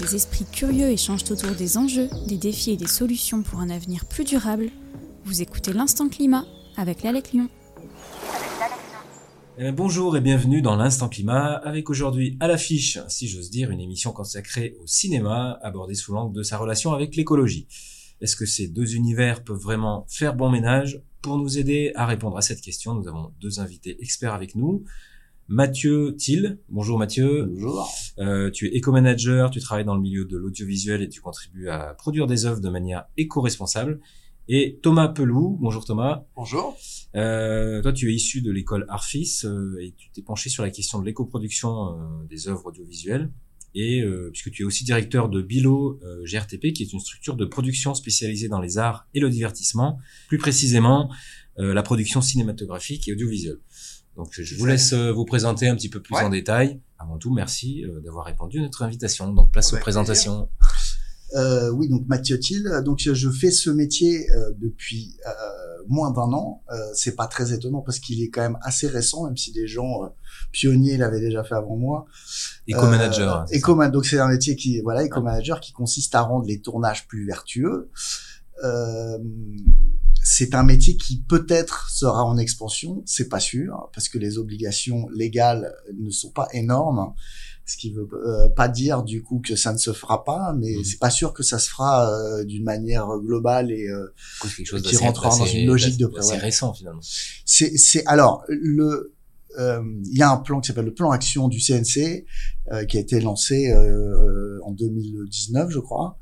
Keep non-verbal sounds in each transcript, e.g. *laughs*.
des esprits curieux échangent autour des enjeux, des défis et des solutions pour un avenir plus durable, vous écoutez l'Instant Climat avec l'Alec Lyon. Eh bonjour et bienvenue dans l'Instant Climat, avec aujourd'hui à l'affiche, si j'ose dire, une émission consacrée au cinéma, abordée sous l'angle de sa relation avec l'écologie. Est-ce que ces deux univers peuvent vraiment faire bon ménage? Pour nous aider à répondre à cette question, nous avons deux invités experts avec nous. Mathieu Thiel. Bonjour Mathieu. Bonjour. Euh, tu es éco-manager, tu travailles dans le milieu de l'audiovisuel et tu contribues à produire des œuvres de manière éco-responsable. Et Thomas Pelou. Bonjour Thomas. Bonjour. Euh, toi, tu es issu de l'école Arfis euh, et tu t'es penché sur la question de l'éco-production euh, des œuvres audiovisuelles. Et euh, puisque tu es aussi directeur de Bilo GRTP, qui est une structure de production spécialisée dans les arts et le divertissement, plus précisément la production cinématographique et audiovisuelle. Donc je vous laisse euh, vous présenter un petit peu plus en détail. Avant tout, merci euh, d'avoir répondu à notre invitation. Donc place aux présentations. Euh, oui, donc Mathieu Thiel. Donc je fais ce métier euh, depuis euh, moins d'un an. Euh, c'est pas très étonnant parce qu'il est quand même assez récent, même si des gens pionniers l'avaient déjà fait avant moi. Éco-manager. éco donc c'est un métier qui voilà, éco-manager qui consiste à rendre les tournages plus vertueux. Euh, c'est un métier qui peut-être sera en expansion, c'est pas sûr, parce que les obligations légales ne sont pas énormes, ce qui veut euh, pas dire du coup que ça ne se fera pas, mais mmh. c'est pas sûr que ça se fera euh, d'une manière globale et euh, qui rentrera dans une logique de C'est récent finalement. C'est c'est alors le il y a un plan qui s'appelle le plan action du CNC qui a été lancé en 2019 je crois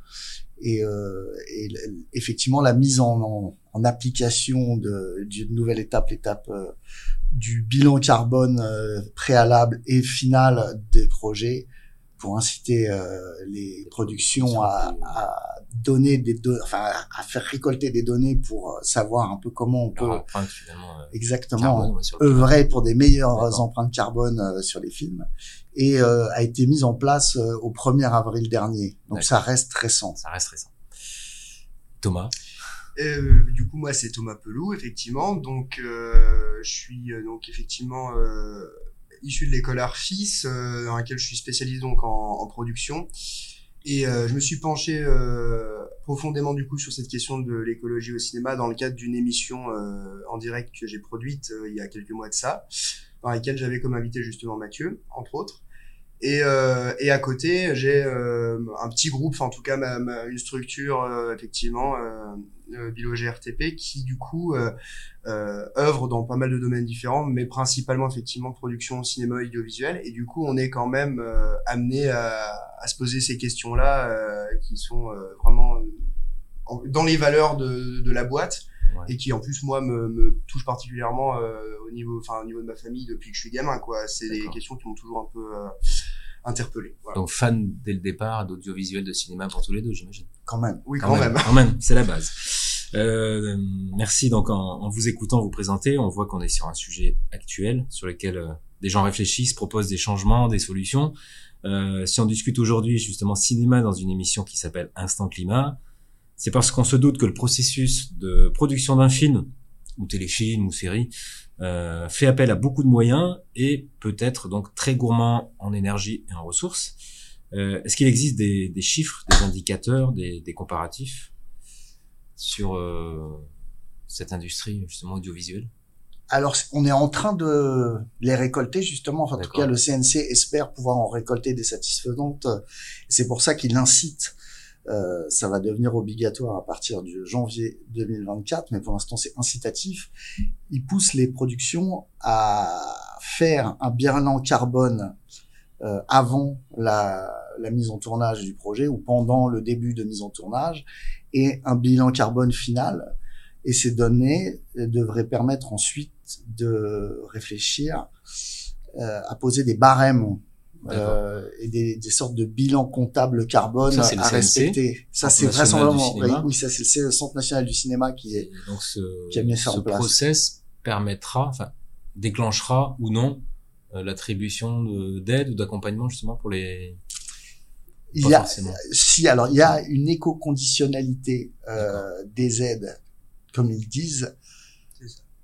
et, euh, et effectivement la mise en, en, application d'une nouvelle étape, l'étape euh, du bilan carbone euh, préalable et final des projets pour inciter euh, les productions à, à donner des enfin à faire récolter des données pour savoir un peu comment on peut exactement œuvrer pour des meilleures empreintes carbone sur les films et euh, a été mise en place euh, au 1er avril dernier. Donc ça reste récent. Ça reste récent. Thomas? Euh, du coup, moi, c'est Thomas Pelou, effectivement. Donc, euh, je suis euh, donc effectivement issu de l'école Arfis, dans laquelle je suis spécialisé donc en, production. Et je me suis penché profondément du coup sur cette question de l'écologie au cinéma dans le cadre d'une émission en direct que j'ai produite il y a quelques mois de ça, dans laquelle j'avais comme invité justement Mathieu, entre autres. Et, et à côté, j'ai un petit groupe, en tout cas une structure effectivement, euh, euh Bilo GRTP, qui du coup euh, œuvre dans pas mal de domaines différents, mais principalement effectivement production cinéma audiovisuel. Et du coup, on est quand même amené à, à, se poser ces questions-là, qui sont vraiment dans les valeurs de, de la boîte et qui en plus moi me, me touche particulièrement euh, au niveau enfin au niveau de ma famille depuis que je suis gamin quoi. C'est des questions qui m'ont toujours un peu euh, interpellé. Voilà. donc fan dès le départ d'audiovisuel de cinéma pour tous les deux j'imagine. Quand même. Oui quand, même. quand même. C'est la base *laughs* euh, merci donc en, vous écoutant vous présenter. On voit qu'on est sur un sujet actuel sur lequel euh, des gens réfléchissent proposent des changements des solutions. Euh, si on discute aujourd'hui justement cinéma dans une émission qui s'appelle Instant Climat c'est parce qu'on se doute que le processus de production d'un film, ou téléfilm, ou série, euh, fait appel à beaucoup de moyens et peut être donc très gourmand en énergie et en ressources. Est-ce qu'il existe des, chiffres, des indicateurs, des comparatifs? Sur euh, cette industrie justement audiovisuelle? Alors, on est en train de les récolter justement. Enfin, en tout cas, le CNC espère pouvoir en récolter des satisfaisantes. C'est pour ça qu'il incite euh, ça va devenir obligatoire à partir du janvier 2024, mais pour l'instant c'est incitatif. Il pousse les productions à faire un bilan carbone euh, avant la, la, mise en tournage du projet ou pendant le début de mise en tournage et un bilan carbone final. Et ces données devraient permettre ensuite de réfléchir euh, à poser des barèmes euh, et des, des, sortes de bilans comptables carbone ça, à respecter. Ça, c'est vraisemblablement. Oui, oui, ça, c'est le Centre national du cinéma qui est donc ce, qui a mis ça ce en place. process permettra, enfin, déclenchera ou non euh, l'attribution d'aide ou d'accompagnement justement pour les. Il y a, si alors il y a une éco-conditionnalité euh, des aides, comme ils disent.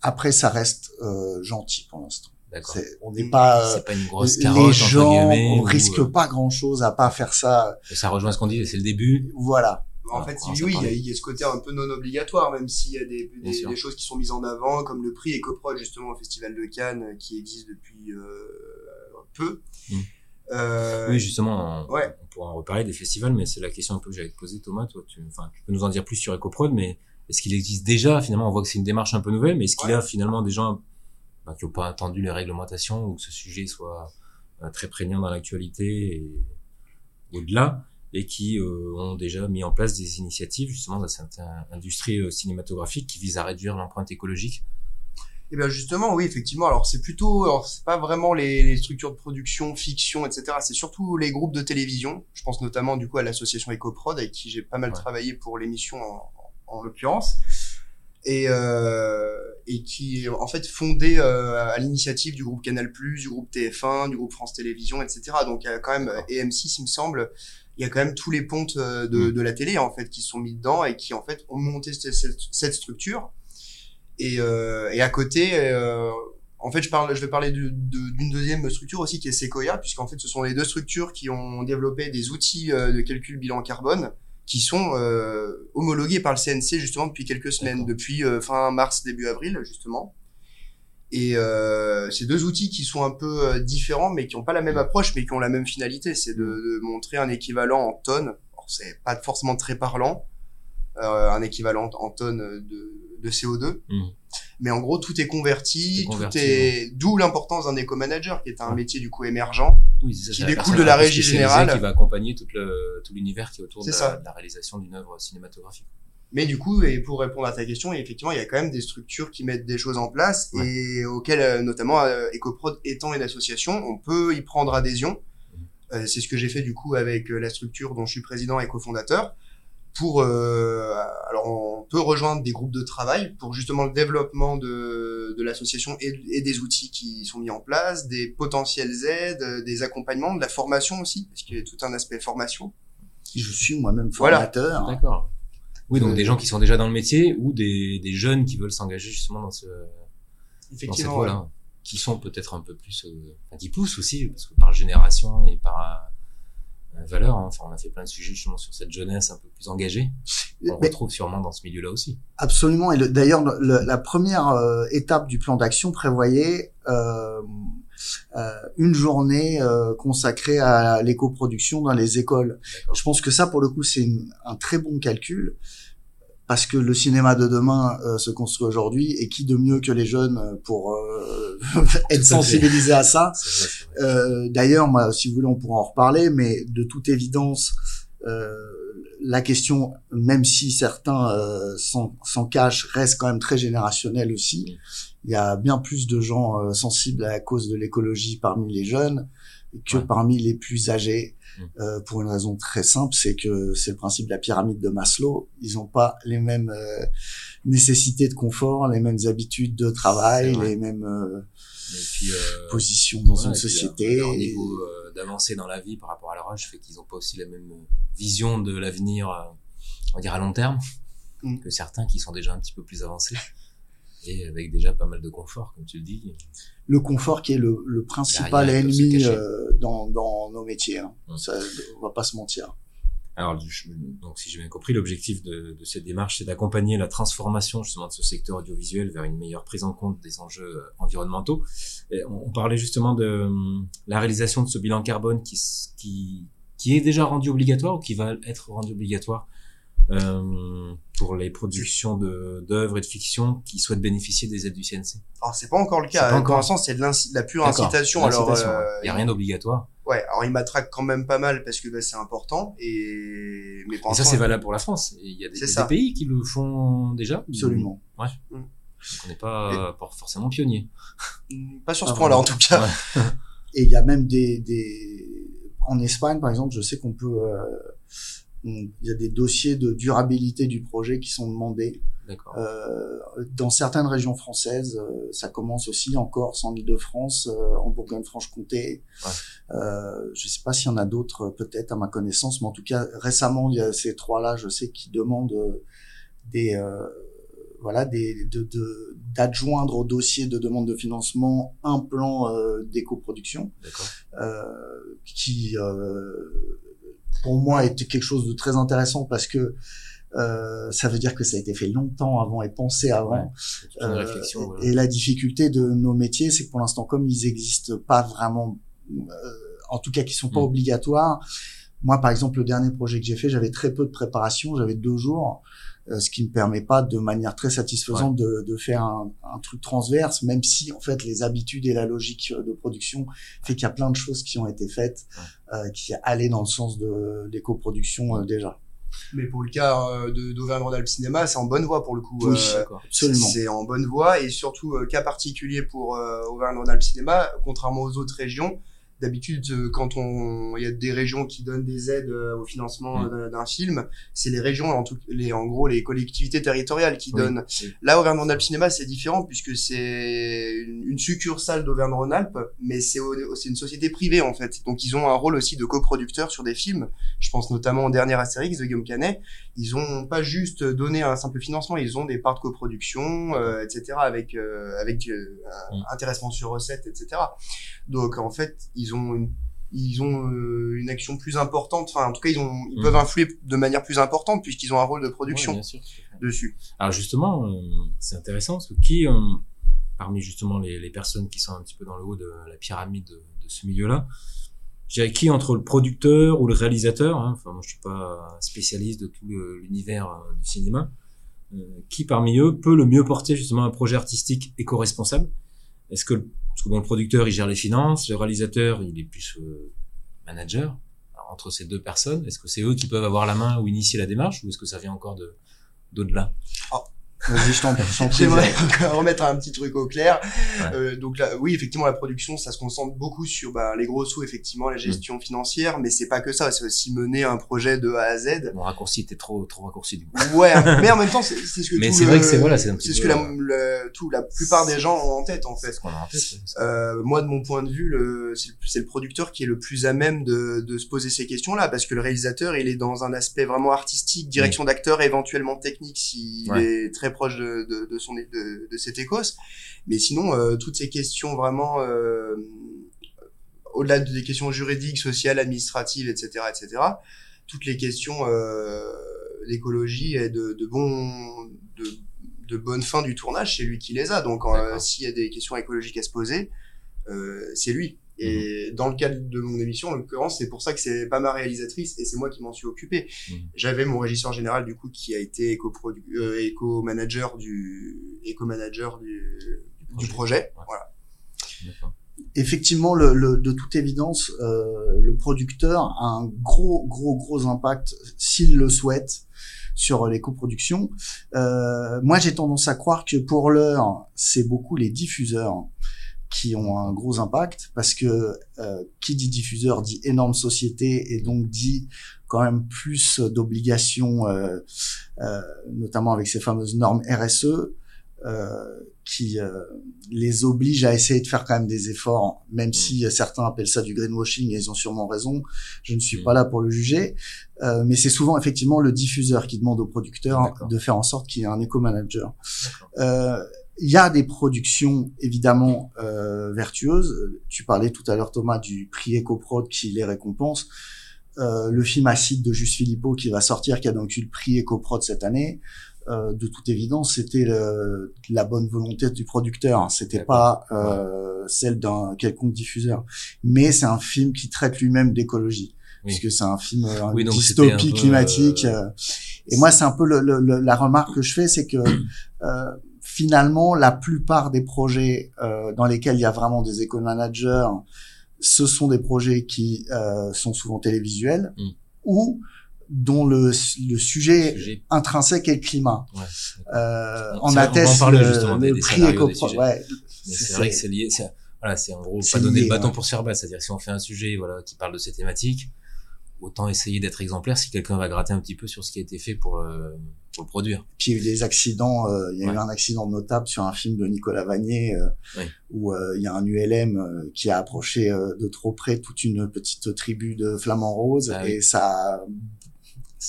Après, ça reste euh, gentil pour l'instant. D'accord. C'est- On n'est pas euh, C'est pas une grosse carotte les gens, on ou, risque euh, pas grand chose à pas faire ça. Ça rejoint ce qu'on dit, c'est le début. Voilà. En Ah, fait, oui, il y, a- parlait. il y a ce côté un peu non obligatoire, même s'il y a des, des choses qui sont mises en avant, comme le prix EcoProd, justement, au Festival de Cannes, euh, qui existe depuis euh, peu. Mm. Euh, Oui, justement, on, ouais. on pourra en reparler des festivals, mais c'est la question un peu que j'avais posée, Thomas. Toi, tu, enfin, tu peux nous en dire plus sur EcoProd, mais est-ce qu'il existe déjà Finalement, on voit que c'est une démarche un peu nouvelle, mais est-ce qu'il y a finalement des gens bah, qui n'ont pas attendu les réglementations ou que ce sujet soit euh, très prégnant dans l'actualité et au-delà, et qui euh, ont déjà mis en place des initiatives justement dans cette euh, industrie euh, cinématographique qui vise à réduire l'empreinte écologique Et bien justement, oui, effectivement. Alors c'est plutôt, alors c'est pas vraiment les, les structures de production, fiction, etc. C'est surtout les groupes de télévision. Je pense notamment du coup à l'association EcoProd avec qui j'ai pas mal Ouais. travaillé pour l'émission en, en l'occurrence. Et, euh, et qui est en fait fondé euh, à l'initiative du groupe Canal+, du groupe TF1, du groupe France Télévisions, etc. Donc il y a quand même et M6, il me semble, il y a quand même tous les pontes euh, de, Mm. de la télé en fait qui sont mis dedans et qui en fait ont monté cette structure. Et, euh, et à côté, euh, en fait, je parle, je vais parler de- d'une deuxième structure aussi qui est Sequoia, puisqu'en fait, ce sont les deux structures qui ont développé des outils euh, de calcul bilan carbone qui sont euh, homologués par le CNC justement depuis quelques semaines, depuis euh, fin mars début avril justement. Et euh, ces deux outils qui sont un peu différents, mais qui n'ont pas la même approche, mais qui ont la même finalité, c'est de, de montrer un équivalent en tonnes. C'est pas forcément très parlant, euh, un équivalent en tonnes de, de CO2. Mhm. Mais en gros, tout est converti, Tout est converti, tout est, d'où l'importance d'un éco-manager, qui est un métier du coup émergent. Oui, c'est ça, qui découle de la régie générale. Qui va accompagner tout l'univers qui est autour de la, ça. de la réalisation d'une œuvre cinématographique. Mais du coup, et pour répondre à ta question, effectivement, il y a quand même des structures qui mettent des choses en place Ouais. et auxquelles, euh, notamment euh, EcoProd étant une association, on peut y prendre adhésion. Euh, c'est ce que j'ai fait du coup avec la structure dont je suis président et cofondateur. Pour, euh, alors, on peut rejoindre des groupes de travail pour justement le développement de, de l'association et, et des outils qui sont mis en place, des potentielles aides, des accompagnements, de la formation aussi, parce qu'il y a tout un aspect formation. Je suis moi-même Voilà. formateur. D'accord. Oui, donc Euh, des gens qui sont déjà dans le métier ou des, des jeunes qui veulent s'engager justement dans, ce, dans cette ouais. voie-là, qui sont peut-être un peu plus, euh, qui poussent aussi, parce que par génération et par euh, valeur, hein, enfin, on a fait plein de sujets justement sur cette jeunesse un peu plus engagée. On Mais- retrouve sûrement dans ce milieu-là aussi. Absolument. Et le- d'ailleurs, le- la première euh, étape du plan d'action prévoyait euh, euh, une journée euh, consacrée à l'éco-production dans les écoles. Je pense que ça, pour le coup, c'est un très bon calcul parce que le cinéma de demain euh, se construit aujourd'hui et qui de mieux que les jeunes euh, pour euh, *laughs* être sensibilisés à ça? Euh, D'ailleurs, moi, si vous voulez, on pourra en reparler, mais de toute évidence, euh, la question, même si certains euh, s'en cachent, reste quand même très générationnelle aussi. Il y a bien plus de gens euh, sensibles à la cause de l'écologie parmi les jeunes que Ouais. parmi les plus âgés. Euh, pour une raison très simple, c'est que c'est le principe de la pyramide de Maslow. Ils n'ont pas les mêmes euh, nécessités de confort, les mêmes habitudes de travail, les mêmes euh, puis, euh, positions dans Ouais, une société. Leur Et- niveau euh, d'avancée dans la vie par rapport à leur âge fait qu'ils n'ont pas aussi la même euh, vision de l'avenir, euh, on va dire à long terme, Mm. que certains qui sont déjà un petit peu plus avancés et avec déjà pas mal de confort, comme tu le dis. le confort qui est le, le principal Derrière, ennemi euh, dans, dans nos métiers. Hein. Mm. Ça, on va pas se mentir. Alors, je- donc, si j'ai bien compris, l'objectif de, de cette démarche, c'est d'accompagner la transformation justement de ce secteur audiovisuel vers une meilleure prise en compte des enjeux euh, environnementaux. Et on, on parlait justement de euh, la réalisation de ce bilan carbone qui, s- qui, qui est déjà rendu obligatoire ou qui va être rendu obligatoire pour les productions de d'œuvres et de fiction qui souhaitent bénéficier des aides du CNC. Alors c'est pas encore le cas. pas Pour encore. l'instant, c'est de, la pure incitation. Alors, L'incitation, euh, ouais. il n'y a rien d'obligatoire. Ouais, alors il m'attraque quand même pas mal parce que bah, c'est important et mais pour Et ça, c'est valable pour la France. Et il y a des, C'est des ça. pays qui le font déjà. Absolument. Donc on n'est pas forcément pionnier. mm, pas sur ce Ah, point-là en tout cas. Ouais. Et il y a même des, des... en Espagne, par exemple, je sais qu'on peut, euh, il y a des dossiers de durabilité du projet qui sont demandés. Euh, dans certaines régions françaises, euh, ça commence aussi en Corse, en Île-de-France, euh, en Bourgogne-Franche-Comté. Ouais. Euh, je sais pas s'il y en a d'autres, euh, peut-être à ma connaissance, mais en tout cas récemment, il y a ces trois-là, je sais, qui demandent des, euh, voilà, des, de, de, d'adjoindre au dossier de demande de financement un plan euh, d'éco-production, euh, qui, euh, pour moi, était quelque chose de très intéressant parce que euh, ça veut dire que ça a été fait longtemps avant et pensé avant. Euh, et, la difficulté de nos métiers, c'est que pour l'instant, comme ils existent pas vraiment, euh, en tout cas qui sont pas mm. obligatoires. Moi, par exemple, le dernier projet que j'ai fait, j'avais très peu de préparation, j'avais deux jours, ce qui me permet pas de manière très satisfaisante de, de, faire un, un, truc transverse, même si en fait les habitudes et la logique de production fait qu'il y a plein de choses qui ont été faites, euh, qui allaient dans le sens de l'éco-production euh, déjà. Mais pour le cas euh, d'Auvergne-Rhône-Alpes Cinéma, c'est en bonne voie pour le coup. Oui, euh, absolument. C'est en bonne voie et surtout cas particulier pour Auvergne-Rhône-Alpes Cinéma, contrairement aux autres régions d'habitude, euh, quand on, il y a des régions qui donnent des aides euh, au financement mm. d'un film, c'est les régions, en tout, les, en gros, les collectivités territoriales qui donnent. Là, Auvergne-Rhône-Alpes Cinéma, c'est différent puisque c'est une, succursale d'Auvergne-Rhône-Alpes, mais c'est c'est une société privée en fait. Donc ils ont un rôle aussi de coproducteur sur des films. Je pense notamment au dernier Astérix de Guillaume Canet. Ils ont pas juste donné un simple financement, ils ont des parts de coproduction, euh, etc. avec avec mm. intéressement sur recette, etc. Donc en fait, ils ont une, ils ont euh, une action plus importante. Enfin, en tout cas, ils ont, ils mm. peuvent influer de manière plus importante puisqu'ils ont un rôle de production dessus. Alors justement, euh, c'est intéressant parce que qui, euh, parmi justement les, les, personnes qui sont un petit peu dans le haut de la pyramide de, de ce milieu-là, j'ai qui entre le producteur ou le réalisateur, hein, enfin moi je suis pas spécialiste de tout l'univers du cinéma, qui parmi eux peut le mieux porter justement un projet artistique éco-responsable? Est-ce que parce que bon, le producteur, il gère les finances, le réalisateur, il est plus euh, manager. entre ces deux personnes, est-ce que c'est eux qui peuvent avoir la main ou initier la démarche, ou est-ce que ça vient encore de d'au-delà? Vas-y, je t'en J'aimerais remettre un petit truc au clair. Euh, donc là, oui, effectivement, la production, ça se concentre beaucoup sur bah, les gros sous, effectivement, la gestion financière, mais c'est pas que ça. C'est aussi mener un projet de A à Z. Mon raccourci était trop trop raccourci du coup. Ouais, mais en même temps, c'est ce que. Mais c'est vrai que c'est voilà, c'est C'est ce que la, le, tout, la plupart des gens ont en tête en fait. Ce qu'on a en tête. Euh, moi, de mon point de vue, le, c'est le producteur qui est le plus à même de, de se poser ces questions-là, parce que le réalisateur, il est dans un aspect vraiment artistique, direction d'acteur, éventuellement technique, s'il est très proche de, de, de son de, de cet écos. Mais sinon, euh, toutes ces questions vraiment euh, au-delà des questions juridiques, sociales, administratives, etc., etc. Toutes les questions euh, d'écologie et de, de bon de, de bonne fin du tournage, c'est lui qui les a. Donc, s'il y a des questions écologiques à se poser, c'est lui. Et mhm. dans le cadre de mon émission, en l'occurrence, c'est pour ça que c'est pas ma réalisatrice et c'est moi qui m'en suis occupé. Mhm. J'avais mon régisseur général du coup qui a été éco euh, éco du éco manager du, du projet. Voilà. Effectivement, le, le, de toute évidence, euh, le producteur a un gros, gros, gros impact s'il le souhaite sur les coproductions. Euh, moi, j'ai tendance à croire que pour l'heure, c'est beaucoup les diffuseurs qui ont un gros impact parce que euh, qui dit diffuseur dit énorme société et donc dit quand même plus d'obligations, euh, euh, notamment avec ces fameuses normes RSE euh, qui euh, les obligent à essayer de faire quand même des efforts, même mmh. si certains appellent ça du greenwashing et ils ont sûrement raison. Je ne suis mmh. pas là pour le juger, euh, mais c'est souvent effectivement le diffuseur qui demande au producteur de faire en sorte qu'il y ait un éco-manager. Euh, il y a des productions évidemment euh, vertueuses. Tu parlais tout à l'heure Thomas du prix EcoProd qui les récompense. Euh, le film Acide de Juste Philippot qui va sortir, qui a donc eu le prix EcoProd cette année. Euh, de toute évidence, c'était la bonne volonté du producteur. C'était pas euh, celle d'un quelconque diffuseur. Mais c'est un film qui traite lui-même d'écologie. puisque c'est un film euh, dystopie climatique. Euh, et moi, c'est un peu le, le, la remarque que je fais, c'est que euh, finalement, la plupart des projets euh, dans lesquels il y a vraiment des éco-managers, ce sont des projets qui euh, sont souvent télévisuels mm. ou dont le, le sujet, intrinsèque est le climat. Ouais, euh, on atteste on le, le prix éco ouais, c'est vrai que c'est lié. Voilà, c'est en gros pas donner le bâton pour se faire battre. C'est-à-dire si on fait un sujet voilà qui parle de ces thématiques, autant essayer d'être exemplaire si quelqu'un va gratter un petit peu sur ce qui a été fait pour, euh, pour le produire. Puis il y a eu des accidents, euh, il y a eu un accident notable sur un film de Nicolas Vanier euh, où il y a un ULM qui a approché de trop près toute une petite tribu de flamants roses ah et ça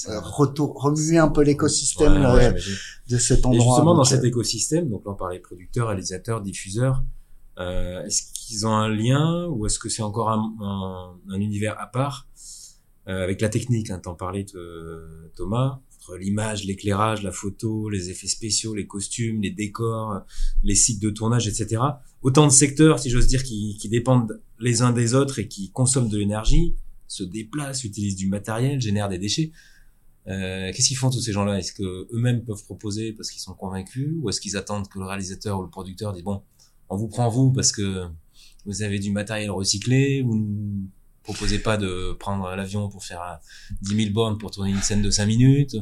euh, retour, remuer un peu l'écosystème Ouais, ouais, j'imagine. de cet endroit. Et justement, dans cet écosystème, donc là on parlait producteurs, réalisateurs, diffuseurs, euh, est-ce qu'ils ont un lien ou est-ce que c'est encore un, un, un univers à part euh, avec la technique hein, T'en parlais, te- Thomas, entre l'image, l'éclairage, la photo, les effets spéciaux, les costumes, les décors, les sites de tournage, etc. Autant de secteurs, si j'ose dire, qui, qui dépendent les uns des autres et qui consomment de l'énergie, se déplacent, utilisent du matériel, génèrent des déchets. Euh, Qu'est-ce qu'ils font tous ces gens-là? Est-ce que eux-mêmes peuvent proposer parce qu'ils sont convaincus, ou est-ce qu'ils attendent que le réalisateur ou le producteur dise bon, on vous prend vous parce que vous avez du matériel recyclé, vous ne proposez pas de prendre l'avion pour faire euh, 10 000 bornes pour tourner une scène de 5 minutes.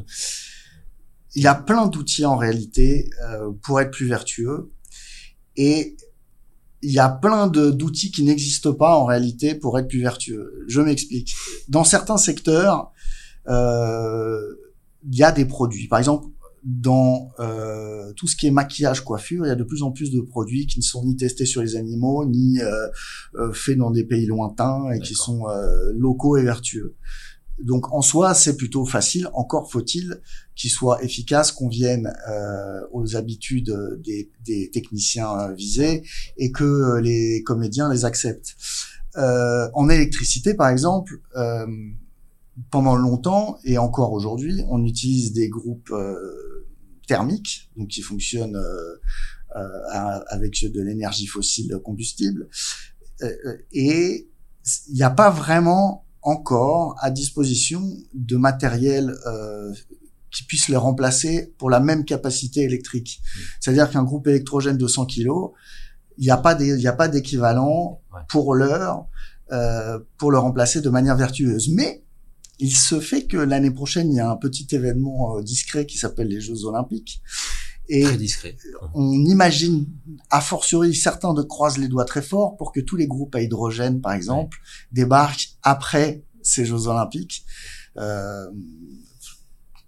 il y a plein d'outils en réalité euh, pour être plus vertueux et il y a plein d'outils qui n'existent pas en réalité pour être plus vertueux. Je m'explique. Dans certains secteurs, euh, il y a des produits. Par exemple, dans euh, tout ce qui est maquillage, coiffure, il y a de plus en plus de produits qui ne sont ni testés sur les animaux, ni euh, euh, faits dans des pays lointains et qui sont euh, locaux et vertueux. Donc en soi, c'est plutôt facile. Encore faut-il qu'il soit efficace, qu'on vienne euh, aux habitudes des, des techniciens euh, visés et que les comédiens les acceptent. Euh, en électricité, par exemple, euh, pendant longtemps et encore aujourd'hui, on utilise des groupes thermiques, donc qui fonctionnent euh, euh, avec de l'énergie fossile combustible, Euh, et il n'y a pas vraiment encore à disposition de matériel euh, qui puisse les remplacer pour la même capacité électrique. C'est-à-dire qu'un groupe électrogène de 100 kg, il n'y a pas des- il n'y a pas d'équivalent Ouais. pour l'heure euh, pour le remplacer de manière vertueuse. Mais il se fait que l'année prochaine, il y a un petit événement euh, discret qui s'appelle les Jeux Olympiques. Et Très discret. on imagine, a fortiori, certains de croisent les doigts très fort pour que tous les groupes à hydrogène, par exemple, débarquent après ces Jeux Olympiques. Euh,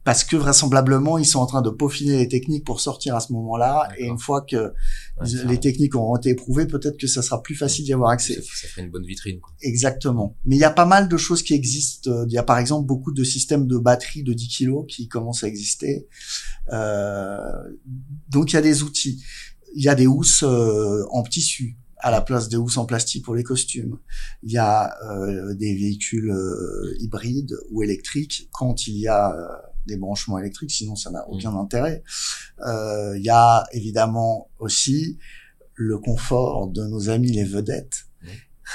parce que vraisemblablement, ils sont en train de peaufiner les techniques pour sortir à ce moment-là. Et une fois que Ouais, ça- les techniques auront été éprouvées, peut-être que ça sera plus facile d'y avoir ça, accès. ça ferait une bonne vitrine. Quoi. Exactement. Mais il y a pas mal de choses qui existent. Il y a par exemple beaucoup de systèmes de batteries de 10 kg qui commencent à exister. Euh, donc il y a des outils. Il y a des housses euh, en tissu à la place des housses en plastique pour les costumes. Il y a euh, des véhicules euh, hybrides ou électriques quand il y a des branchements électriques, sinon ça n'a aucun intérêt. Euh, il y a évidemment aussi le confort de nos amis les vedettes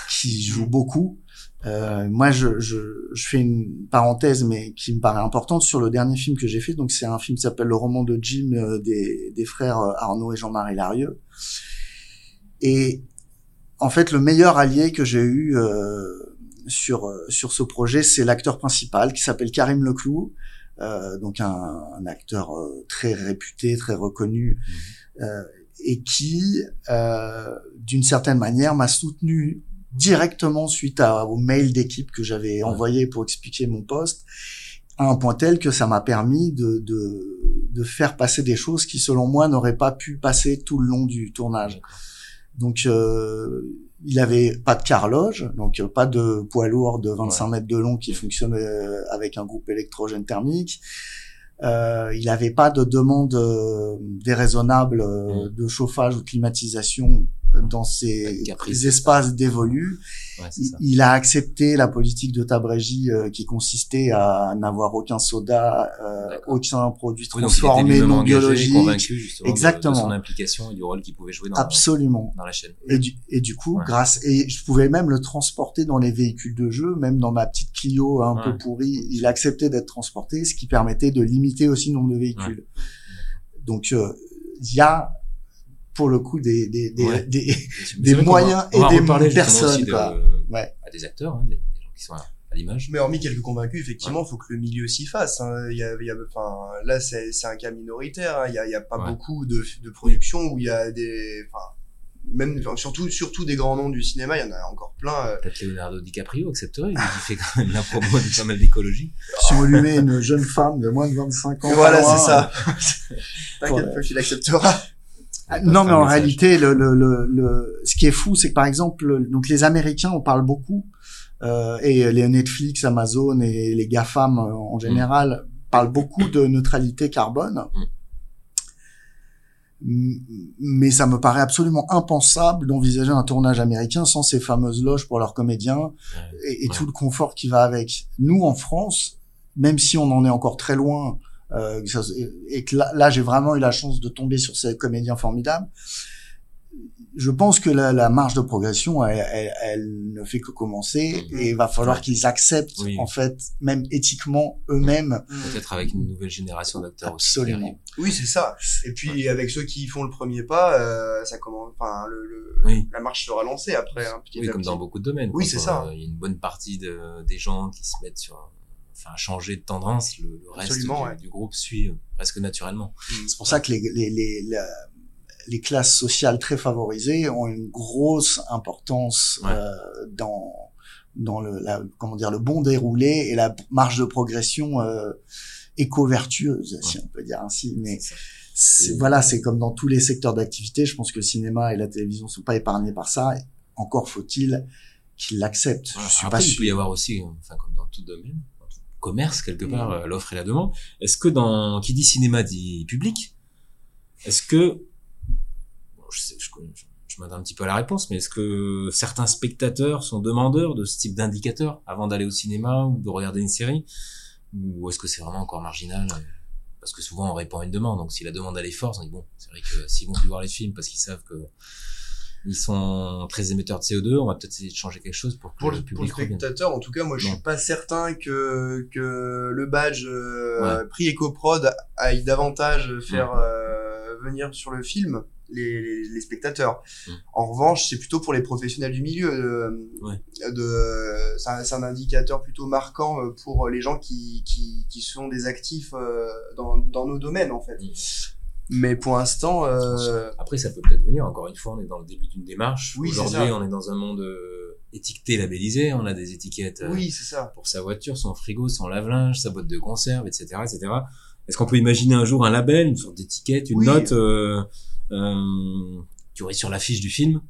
qui jouent beaucoup. Euh, moi, je, je, je fais une parenthèse, mais qui me paraît importante sur le dernier film que j'ai fait. Donc, c'est un film qui s'appelle Le roman de Jim euh, des, des frères euh, Arnaud et Jean-Marie Larieux. Et en fait, le meilleur allié que j'ai eu euh, sur euh, sur ce projet, c'est l'acteur principal qui s'appelle Karim Leclou, euh, donc un, un acteur euh, très réputé, très reconnu, euh, et qui, euh, d'une certaine manière, m'a soutenu directement suite à, au mail d'équipe que j'avais envoyé pour expliquer mon poste, à un point tel que ça m'a permis de, de, de faire passer des choses qui, selon moi, n'auraient pas pu passer tout le long du tournage. Donc, euh, il avait pas de carloge, donc euh, pas de poids lourd de 25 mètres de long qui fonctionne euh, avec un groupe électrogène thermique. Euh, il n'avait pas de demande déraisonnable euh, de chauffage ou de climatisation dans caprice. espaces dévolus. Ouais, Il, a accepté la politique de Tabregi euh, qui consistait à n'avoir aucun soda, euh, aucun produit transformé, non biologique. justement de- Exactement. De, son implication et du rôle qu'il pouvait jouer dans, Absolument. dans la chaîne. Et du, et du coup, Ouais. grâce et je pouvais même le transporter dans les véhicules de jeu, même dans ma petite Clio un Ouais. peu pourrie, il acceptait d'être transporté, ce qui permettait de limiter aussi le nombre de véhicules. Donc euh, il y a pour le coup des des des, Ouais. des- *laughs* moyens va- et des personnes, aussi de- quoi. Ouais. à des acteurs, hein, des, des gens qui sont à, à l'image. Mais hormis quelques convaincus, effectivement, il faut que le milieu s'y fasse. hein. Il y a, il y a, enfin, là, c'est c'est un cas minoritaire. hein. Il y a, il y a pas Ouais. beaucoup de, de productions où il y a des, enfin, même, enfin, surtout, surtout des grands noms du cinéma. Il y en a encore plein. euh. Peut-être Leonardo DiCaprio accepterait, il fait quand même la promo de pas mal d'écologie. Si on lui met une jeune femme de moins de 25 ans, Voilà, c'est ça. Ouais. *laughs* T'inquiète pas, tu l'accepteras. Ah, Non, mais en message. réalité, le, le, le, le- ce qui est fou, c'est que par exemple, le- donc les Américains, on parle beaucoup euh, et les Netflix, Amazon et les GAFAM euh, en général parlent beaucoup de neutralité carbone. M- Mais ça me paraît absolument impensable d'envisager un tournage américain sans ces fameuses loges pour leurs comédiens et, et Ouais. tout le confort qui va avec. Nous, en France, même si on en est encore très loin, euh, et que là, là, j'ai vraiment eu la chance de tomber sur ces comédiens formidables, je pense que la, la marge de progression, elle, elle- elle ne fait que commencer Mhm. et il va falloir Ouais. qu'ils acceptent, Oui. en fait, même éthiquement, eux-mêmes. Peut-être avec une nouvelle génération d'acteurs aussi. Absolument. Oui, c'est ça. Et puis avec ceux qui font le premier pas, euh, ça commence. Enfin, le, le- Oui. la marche sera lancée après, hein, petit Oui, comme petit. dans beaucoup de domaines. Oui, c'est ça. euh, Il y a une bonne partie de, des gens qui se mettent sur, un- enfin, changer de tendance. Le, le reste du, ouais. du groupe suit euh, presque naturellement. C'est pour ça que les, les, les, la- les classes sociales très favorisées ont une grosse importance Ouais. euh, dans dans le la, comment dire le bon déroulé et la marge de progression euh, éco-vertueuse si on peut dire ainsi mais C'est voilà c'est comme dans tous les secteurs d'activité je pense que le cinéma et la télévision sont pas épargnés par ça encore faut-il qu'ils l'acceptent je suis Après, pas il peut y avoir aussi, enfin, comme dans tout domaine, commerce quelque part, Mm. euh, l'offre et la demande. Est-ce que dans qui dit cinéma dit public Est-ce que bon, je, sais, je, je, je m'attends un petit peu à la réponse, mais est-ce que certains spectateurs sont demandeurs de ce type d'indicateur avant d'aller au cinéma ou de regarder une série, ou est-ce que c'est vraiment encore marginal euh, Parce que souvent on répond à une demande, donc si la demande elle est forte, on dit bon, c'est vrai que s'ils vont plus voir les films parce qu'ils savent que ils sont très émetteurs de CO2, on va peut-être essayer de changer quelque chose pour que Pour le le, pour le public revienne. spectateur, en tout cas, moi, je Non. suis pas certain que que le badge euh, Ouais. prix EcoProd aille davantage faire euh, venir sur le film les, les, les spectateurs. Mm. En revanche, c'est plutôt pour les professionnels du milieu. euh, Ouais. de, c'est un, indicateur plutôt marquant euh, pour les gens qui qui, qui sont des actifs euh, dans dans nos domaines en fait. Mais pour l'instant, euh, Après, ça peut peut-être venir. Encore une fois, on est dans le début d'une démarche. Oui, Aujourd'hui, on est dans un monde euh, étiqueté, labellisé. On a des étiquettes euh, oui, c'est ça. pour sa voiture, son frigo, son lave-linge, sa boîte de conserve, etc., etc. Est-ce qu'on peut imaginer un jour un label, une sorte d'étiquette, une Oui. note euh, euh, qui aurait sur l'affiche du film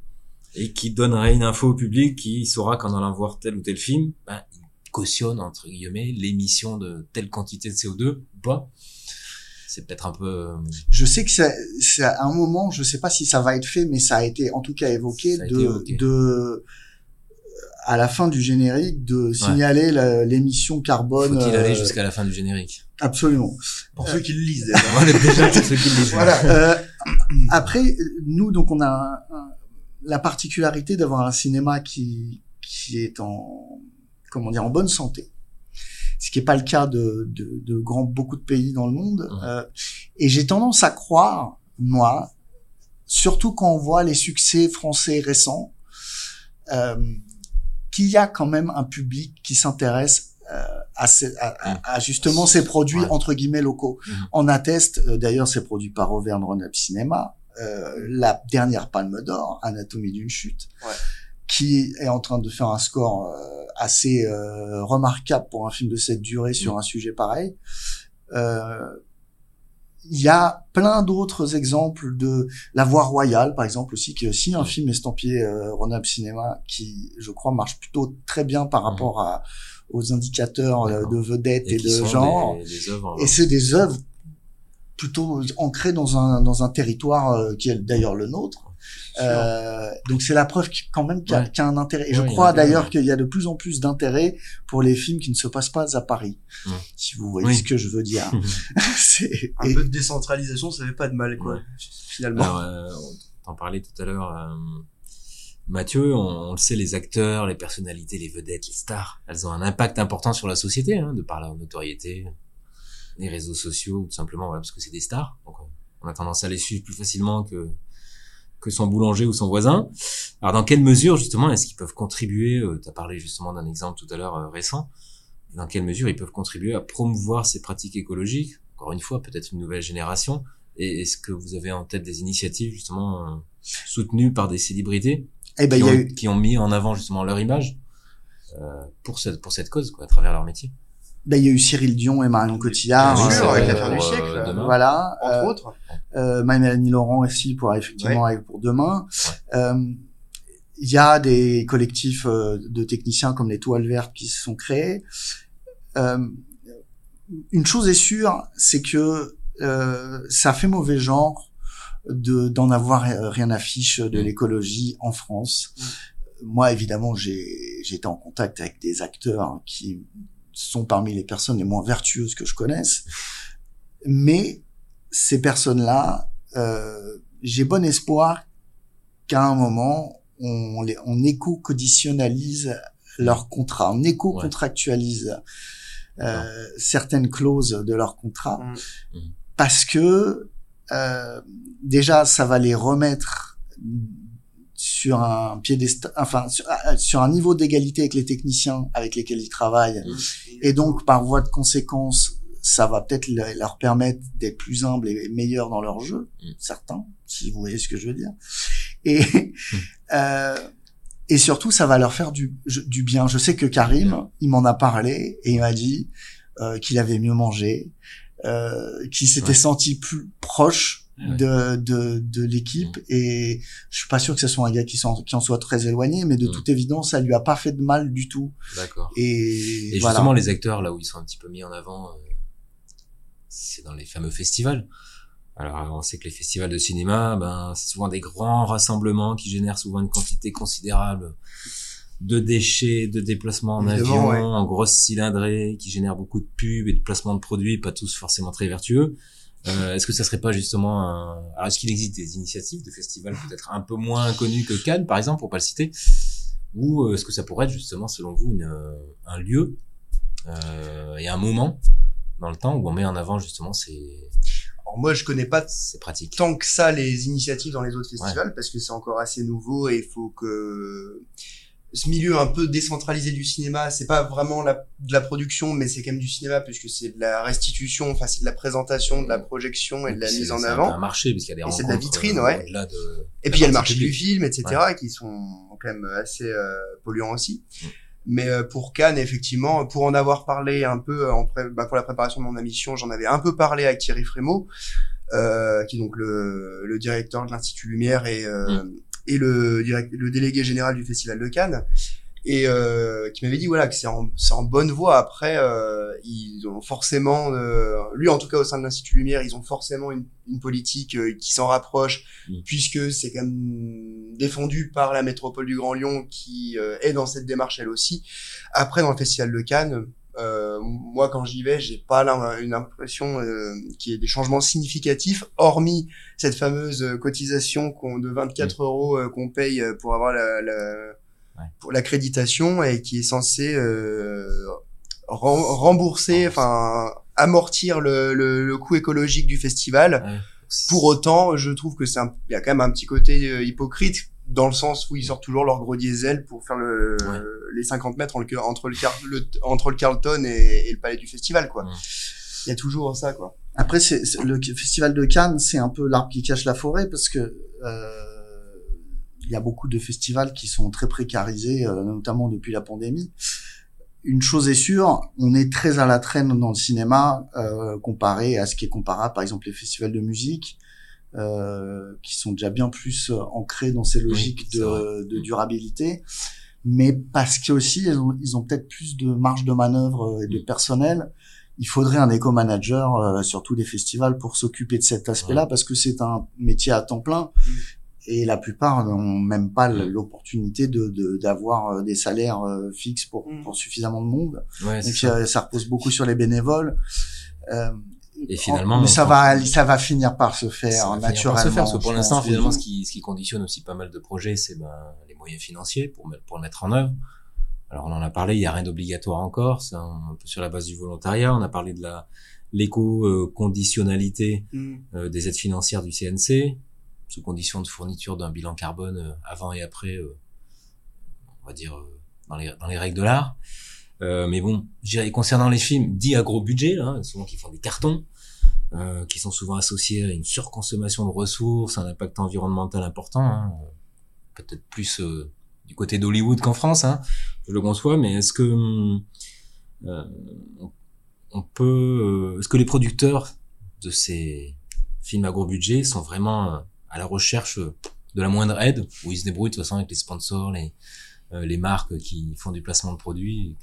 et qui donnerait une info au public qui saura qu'en allant voir tel ou tel film, ben, il cautionne entre guillemets l'émission de telle quantité de CO2 ou pas C'est peut-être un peu euh, Je sais que c'est c'est à un moment, je sais pas si ça va être fait, mais ça a été en tout cas évoqué de, évoqué. de à la fin du générique de signaler l'émission carbone. faut-il aller euh, jusqu'à la fin du générique Absolument. Pour Euh, ceux qui le lisent. *laughs* déjà. Voilà, déjà pour ceux qui le lisent. Voilà. Euh, après, nous donc on a un- un- la particularité d'avoir un cinéma qui qui est en comment dire en bonne santé. Ce qui n'est pas le cas de, de, de grand, beaucoup de pays dans le monde. Mhm. Euh, et j'ai tendance à croire, moi, surtout quand on voit les succès français récents, euh, qu'il y a quand même un public qui s'intéresse euh, à, ces- à, à- à justement ces produits Ouais. entre guillemets locaux. Mhm. On atteste, euh, d'ailleurs, c'est produit par Auvergne Rhône-Alpes Cinéma, euh, la dernière Palme d'Or, Anatomie d'une chute, Ouais. Qui est en train de faire un score euh, assez euh, remarquable pour un film de cette durée sur Mhm. un sujet pareil. Euh, il y a plein d'autres exemples de La Voix Royale, par exemple, aussi, qui est aussi un film estampillé euh, Rhône-Alpes Cinéma, qui, je crois, marche plutôt très bien par rapport à, aux indicateurs de vedettes et, de genre. des, des œuvres Et c'est des œuvres plutôt ancrées dans un dans un territoire euh, qui est d'ailleurs le nôtre. Euh, donc c'est la preuve quand même qu'il y, a- Ouais. qu'il y a un intérêt. Et Ouais, je crois d'ailleurs qu'il y a de plus en plus d'intérêt pour les films qui ne se passent pas à Paris. Ouais. Si vous voyez Oui. ce que je veux dire. *laughs* *laughs* un et- peu de décentralisation, ça fait pas de mal, quoi. Ouais. Finalement. Alors, euh, on t'en parlait tout à l'heure, euh, Mathieu, on, on le sait, les acteurs, les personnalités, les vedettes, les stars, elles ont un impact important sur la société, hein, de par leur notoriété, les réseaux sociaux, ou tout simplement voilà, parce que c'est des stars. Donc, on- on a tendance à les suivre plus facilement que que son boulanger ou son voisin. Alors, dans quelle mesure, justement, est-ce qu'ils peuvent contribuer Tu as parlé justement d'un exemple tout à l'heure euh, récent. Dans quelle mesure ils peuvent contribuer à promouvoir ces pratiques écologiques? Encore une fois, peut-être une nouvelle génération. Et est-ce que vous avez en tête des initiatives justement euh, soutenues par des célébrités eh ben qui, y a ont, eu qui ont mis en avant justement leur image euh, pour cette pour cette cause quoi, à travers leur métier? Ben, il y a eu Cyril Dion et Marion Cotillard. Bien sûr, avec vrai, l'affaire du siècle, euh, demain. Voilà. Entre Euh, autres. euh, Mélanie Laurent aussi pour effectivement avec pour demain. Euh, il y a des collectifs euh, de techniciens comme les Toiles Vertes qui se sont créés. Euh, une chose est sûre, c'est que euh, ça fait mauvais genre de d'en avoir rien à fiche de Mm. l'écologie en France. Moi, évidemment, j'ai j'ai été en contact avec des acteurs qui sont parmi les personnes les moins vertueuses que je connaisse, mais ces personnes-là, euh, j'ai bon espoir qu'à un moment, on, les, on éco-conditionnalise leurs contrats, on éco-contractualise euh, certaines clauses de leur contrat, Mm. Mm. parce que euh, déjà, ça va les remettre sur un piédestal, enfin sur, euh, sur un niveau d'égalité avec les techniciens avec lesquels ils travaillent, et donc par voie de conséquence, ça va peut-être le- leur permettre d'être plus humbles et meilleurs dans leur jeu, Mm. certains, si vous voyez ce que je veux dire. Et *laughs* euh, et surtout, ça va leur faire du, du bien. Je sais que Karim, il m'en a parlé et il m'a dit euh, qu'il avait mieux mangé, euh, qu'il s'était Ouais. senti plus proche. De, de, de l'équipe. Et je suis pas sûr que ce soit un gars qui, s'en- qui en soit très éloigné, mais de Mm. toute évidence, ça lui a pas fait de mal du tout. D'accord. Et, Et voilà. justement, les acteurs, là où ils sont un petit peu mis en avant, euh, c'est dans les fameux festivals. Alors, on sait que les festivals de cinéma, ben, c'est souvent des grands rassemblements qui génèrent souvent une quantité considérable de déchets, de déplacements en Évidemment, avion, ouais. en grosses cylindrées, qui génèrent beaucoup de pubs et de placements de produits, pas tous forcément très vertueux. Euh, est-ce que ça serait pas justement un... Alors, est-ce qu'il existe des initiatives de festivals peut-être un peu moins connues que Cannes, par exemple, pour pas le citer Ou euh, est-ce que ça pourrait être justement, selon vous, une, euh, un lieu euh, et un moment dans le temps où on met en avant justement ces, Alors moi, je connais pas ces pratiques? tant que ça les initiatives dans les autres festivals parce que c'est encore assez nouveau et il faut que ce milieu un peu décentralisé du cinéma, c'est pas vraiment la, de la production, mais c'est quand même du cinéma puisque c'est de la restitution, enfin c'est de la présentation, de la projection et de la mise en c'est un avant. marché, puisqu'il y a des Et c'est de la vitrine, euh, ouais. de... Et puis il y a le marché du film, etc., qui sont quand même assez euh, polluants aussi. Mm. Mais euh, pour Cannes, effectivement, pour en avoir parlé un peu en pré- bah, pour la préparation de mon émission, j'en avais un peu parlé avec Thierry Frémaux, euh, qui est donc le, le directeur de l'Institut Lumière et, euh, et le, le délégué général du Festival de Cannes, et euh, qui m'avait dit voilà que c'est en, c'est en bonne voie. Après, euh, ils ont forcément, euh, lui en tout cas au sein de l'Institut Lumière, ils ont forcément une, une politique euh, qui s'en rapproche, Mm. puisque c'est quand même défendu par la métropole du Grand Lyon qui euh, est dans cette démarche elle aussi. Après, dans le Festival de Cannes, euh, moi quand j'y vais, j'ai pas l'im- une impression euh, qu'il y ait des changements significatifs, hormis cette fameuse euh, cotisation qu'on de 24 euros euh, qu'on paye euh, pour avoir la, la- Ouais. pour l'accréditation et qui est censée euh, rem- rembourser, enfin amortir le, le, le coût écologique du festival. Ouais. Pour autant, je trouve que c'est il y a quand même un petit côté hypocrite dans le sens où ils sortent toujours leur gros diesel pour faire le, Ouais. les 50 mètres entre le, entre le, Car- le- entre le Carlton et, et le palais du festival, quoi. Ouais. Il y a toujours ça, quoi. Après, c'est c'est- le festival de Cannes, c'est un peu l'arbre qui cache la forêt parce que euh, il y a beaucoup de festivals qui sont très précarisés, euh, notamment depuis la pandémie. Une chose est sûre, on est très à la traîne dans le cinéma euh, comparé à ce qui est comparable, par exemple les festivals de musique, euh, qui sont déjà bien plus euh, ancrés dans ces logiques de, de Mm. durabilité, mais parce que aussi ils ont, ils ont peut-être plus de marge de manœuvre euh, et de Mm. personnel il faudrait un éco-manager euh, sur tous les festivals pour s'occuper de cet aspect-là parce que c'est un métier à temps plein et la plupart n'ont même pas Mm. l'opportunité de de- d'avoir des salaires euh, fixes pour, Mm. pour suffisamment de monde. Ouais, Donc ça. ça repose beaucoup sur les bénévoles. Euh, Et finalement, mais ça va ça va finir par se Ça faire va finir par naturellement. se faire, parce que pour l'instant, finalement, ce qui, ce qui conditionne aussi pas mal de projets, c'est ben, les moyens financiers pour, mettre- pour le mettre en œuvre. Alors, on en a parlé, il y a rien d'obligatoire encore, c'est un, peu sur la base du volontariat. On a parlé de la l'éco-conditionnalité euh, des aides financières du CNC, sous condition de fourniture d'un bilan carbone euh, avant et après, euh, on va dire, euh, dans, les, dans les règles de l'art. Euh, mais bon, concernant les films dits à gros budget, là, souvent qui font des cartons, euh, qui sont souvent associés à une surconsommation de ressources, un impact environnemental important, hein, peut-être plus euh, du côté d'Hollywood qu'en France, hein, je le conçois, mais est-ce que hum, euh, on, peut, euh, est-ce que les producteurs de ces films à gros budget sont vraiment euh, à la recherche de la moindre aide, où ils se débrouillent de toute façon avec les sponsors, les, euh, les marques qui font du placement de produits.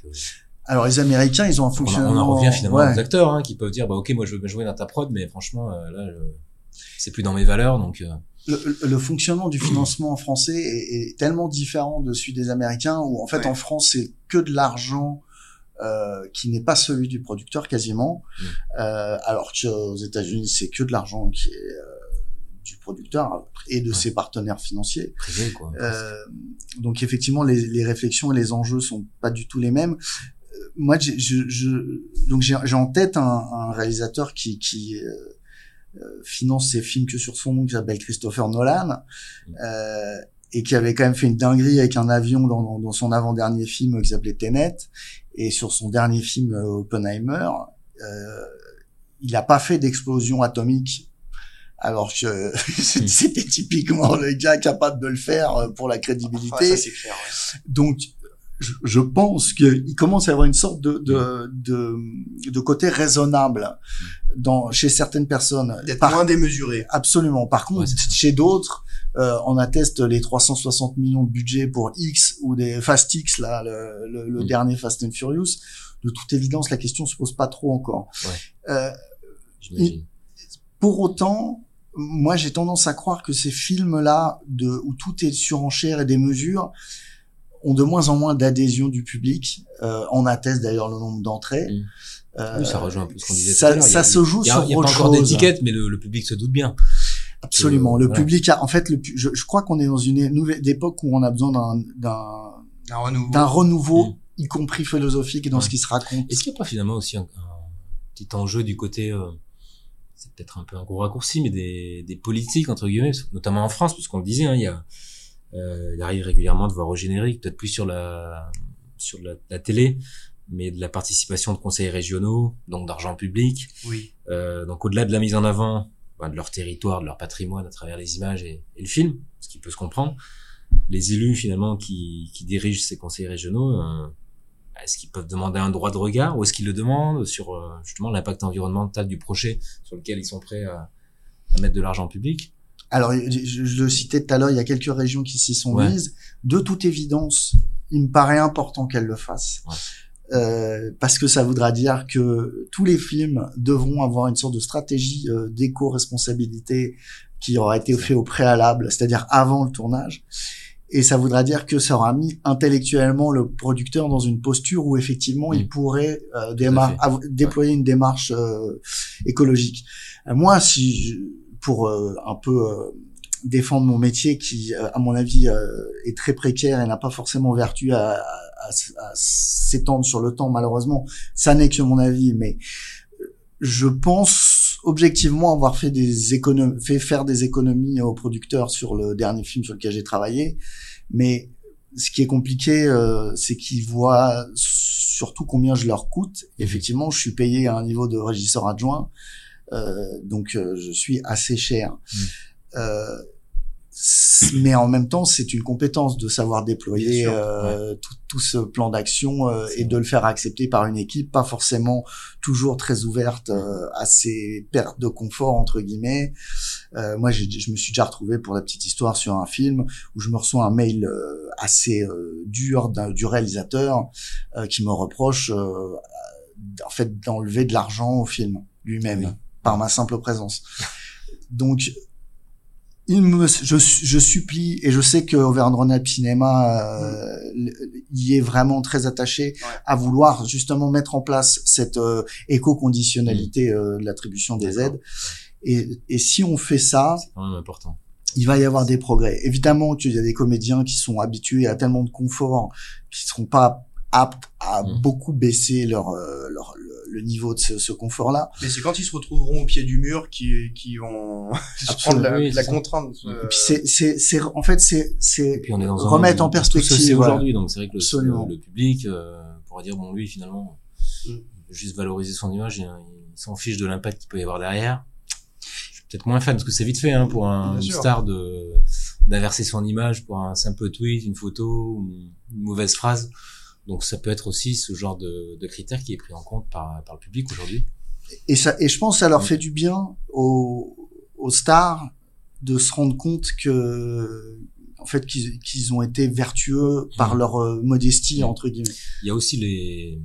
Alors les Américains, ils ont un on, en- fonctionnement. on en revient finalement ouais. aux acteurs hein, qui peuvent dire bah ok moi je veux jouer dans ta prod mais franchement euh, là je- c'est plus dans mes valeurs donc euh, le, le fonctionnement du financement français est, est tellement différent de celui des Américains où en fait Ouais. en France c'est que de l'argent euh, qui n'est pas celui du producteur quasiment, Mm. euh, alors qu'aux États-Unis c'est que de l'argent qui est euh, du producteur et de Ouais. ses partenaires financiers. privé quoi. Euh, donc effectivement, les, les réflexions et les enjeux sont pas du tout les mêmes. Euh, Moi, j'ai- je, je, donc j'ai j'ai en tête un, un réalisateur qui, qui euh, euh, finance ses films que sur son nom, qui s'appelle Christopher Nolan, euh, et qui avait quand même fait une dinguerie avec un avion dans, dans, dans son avant-dernier film qui s'appelait Tenet, et sur son dernier film euh, Oppenheimer, euh, il n'a pas fait d'explosion atomique. Alors que *laughs* c'était typiquement le gars capable de le faire euh, pour la crédibilité. Ah, ça c'est clair. ouais. Donc, je, je pense qu'il commence à y avoir une sorte de, de, de, de côté raisonnable dans, chez certaines personnes. D'être Par- moins démesuré. Absolument. Par contre, Ouais, chez d'autres, euh, on atteste les 360 millions de budget pour X ou des Fast X, là, le, le, le Mm. dernier Fast and Furious. De toute évidence, la question se pose pas trop encore. Ouais. Euh, pour autant, moi, j'ai tendance à croire que ces films-là, de où tout est surenchère et des mesures, ont de moins en moins d'adhésion du public. Euh, on atteste d'ailleurs le nombre d'entrées. Mm. Euh, Oui, ça rejoint un peu ce qu'on disait tout ça, à l'heure. Il y ça a- se joue y a, sur il y a autre pas encore d'étiquette mais le, le public se doute bien. Absolument. Euh, le voilà. public a, en fait, le, je, je crois qu'on est dans une nouvelle époque où on a besoin d'un, d'un, Un renouveau. d'un renouveau, Mm. y compris philosophique, dans Ouais. ce qui se raconte. Est-ce qu'il n'y a pas finalement aussi un, un petit enjeu du côté, euh, c'est peut-être un peu un gros raccourci, mais des, des politiques entre guillemets, notamment en France, puisqu'on le disait, hein, il y a, il arrive régulièrement de voir au générique, peut-être plus sur la sur la, la télé, mais de la participation de conseils régionaux, donc d'argent public, Oui. euh, donc au-delà de la mise en avant ben, de leur territoire, de leur patrimoine à travers les images et, et le film, ce qui peut se comprendre, les élus finalement qui, qui dirigent ces conseils régionaux, euh, est-ce qu'ils peuvent demander un droit de regard ou est-ce qu'ils le demandent sur euh, justement l'impact environnemental du projet sur lequel ils sont prêts à, à mettre de l'argent public? Alors, je, je le citais tout à l'heure, il y a quelques régions qui s'y sont Ouais. mises. De toute évidence, il me paraît important qu'elles le fassent. Ouais. Euh, parce que ça voudra dire que tous les films devront avoir une sorte de stratégie euh, d'éco-responsabilité qui aura été fait au préalable, c'est-à-dire avant le tournage. Et ça voudra dire que ça aura mis intellectuellement le producteur dans une posture où effectivement il Mm. pourrait euh, déployer une démarche euh, écologique. Euh, moi, si je- pour euh, un peu euh, défendre mon métier qui, euh, à mon avis, est très précaire et n'a pas forcément vertu à, à- à- s'étendre sur le temps, malheureusement, ça n'est que mon avis, mais je pense objectivement avoir fait des économies, fait faire des économies aux producteurs sur le dernier film sur lequel j'ai travaillé, mais ce qui est compliqué, euh, c'est qu'ils voient surtout combien je leur coûte. Effectivement, je suis payé à un niveau de régisseur adjoint, donc euh, je suis assez cher. Mm. Euh, mais en même temps, c'est une compétence de savoir déployer euh, tout, tout ce plan d'action euh, et de le faire accepter par une équipe, pas forcément toujours très ouverte euh, à ces pertes de confort entre guillemets. Euh, moi, je me suis déjà retrouvé pour la petite histoire sur un film où je me reçois un mail euh, assez euh, dur d'un- du réalisateur euh, qui me reproche euh, en fait d'enlever de l'argent au film lui-même Oui. Par ma simple présence. Donc il me, je, je supplie et je sais que Auvergne Cinéma euh, y est vraiment très attaché à vouloir justement mettre en place cette euh, éco-conditionnalité euh, de l'attribution des aides. Et, et si on fait ça, C'est quand même important. il va y avoir des progrès. Évidemment qu'il y a des comédiens qui sont habitués à tellement de confort qui seront pas aptes à Mm. beaucoup baisser leur, euh, leur le, niveau de ce, ce confort-là. Mais c'est quand ils se retrouveront au pied du mur qui, qui vont *laughs* prendre la, oui, la c'est contrainte. Euh, c'est, c'est, c'est, en fait, c'est, c'est un remettre en perspective. voilà. aujourd'hui, donc c'est vrai que le, le, le public euh, pourra dire bon lui finalement Mm. il veut juste valoriser son image, il, il s'en fiche de l'impact qu'il peut y avoir derrière. Je suis peut-être moins fan parce que c'est vite fait hein, pour un une star de d'inverser son image pour un simple tweet, une photo, une mauvaise phrase. Donc ça peut être aussi ce genre de, de critère qui est pris en compte par, par le public aujourd'hui. Et ça, et je pense que ça leur Mm. fait du bien aux, aux stars de se rendre compte que en fait qu'ils ont été vertueux par Mmh. leur euh, modestie Mmh. entre guillemets. Il y a aussi les,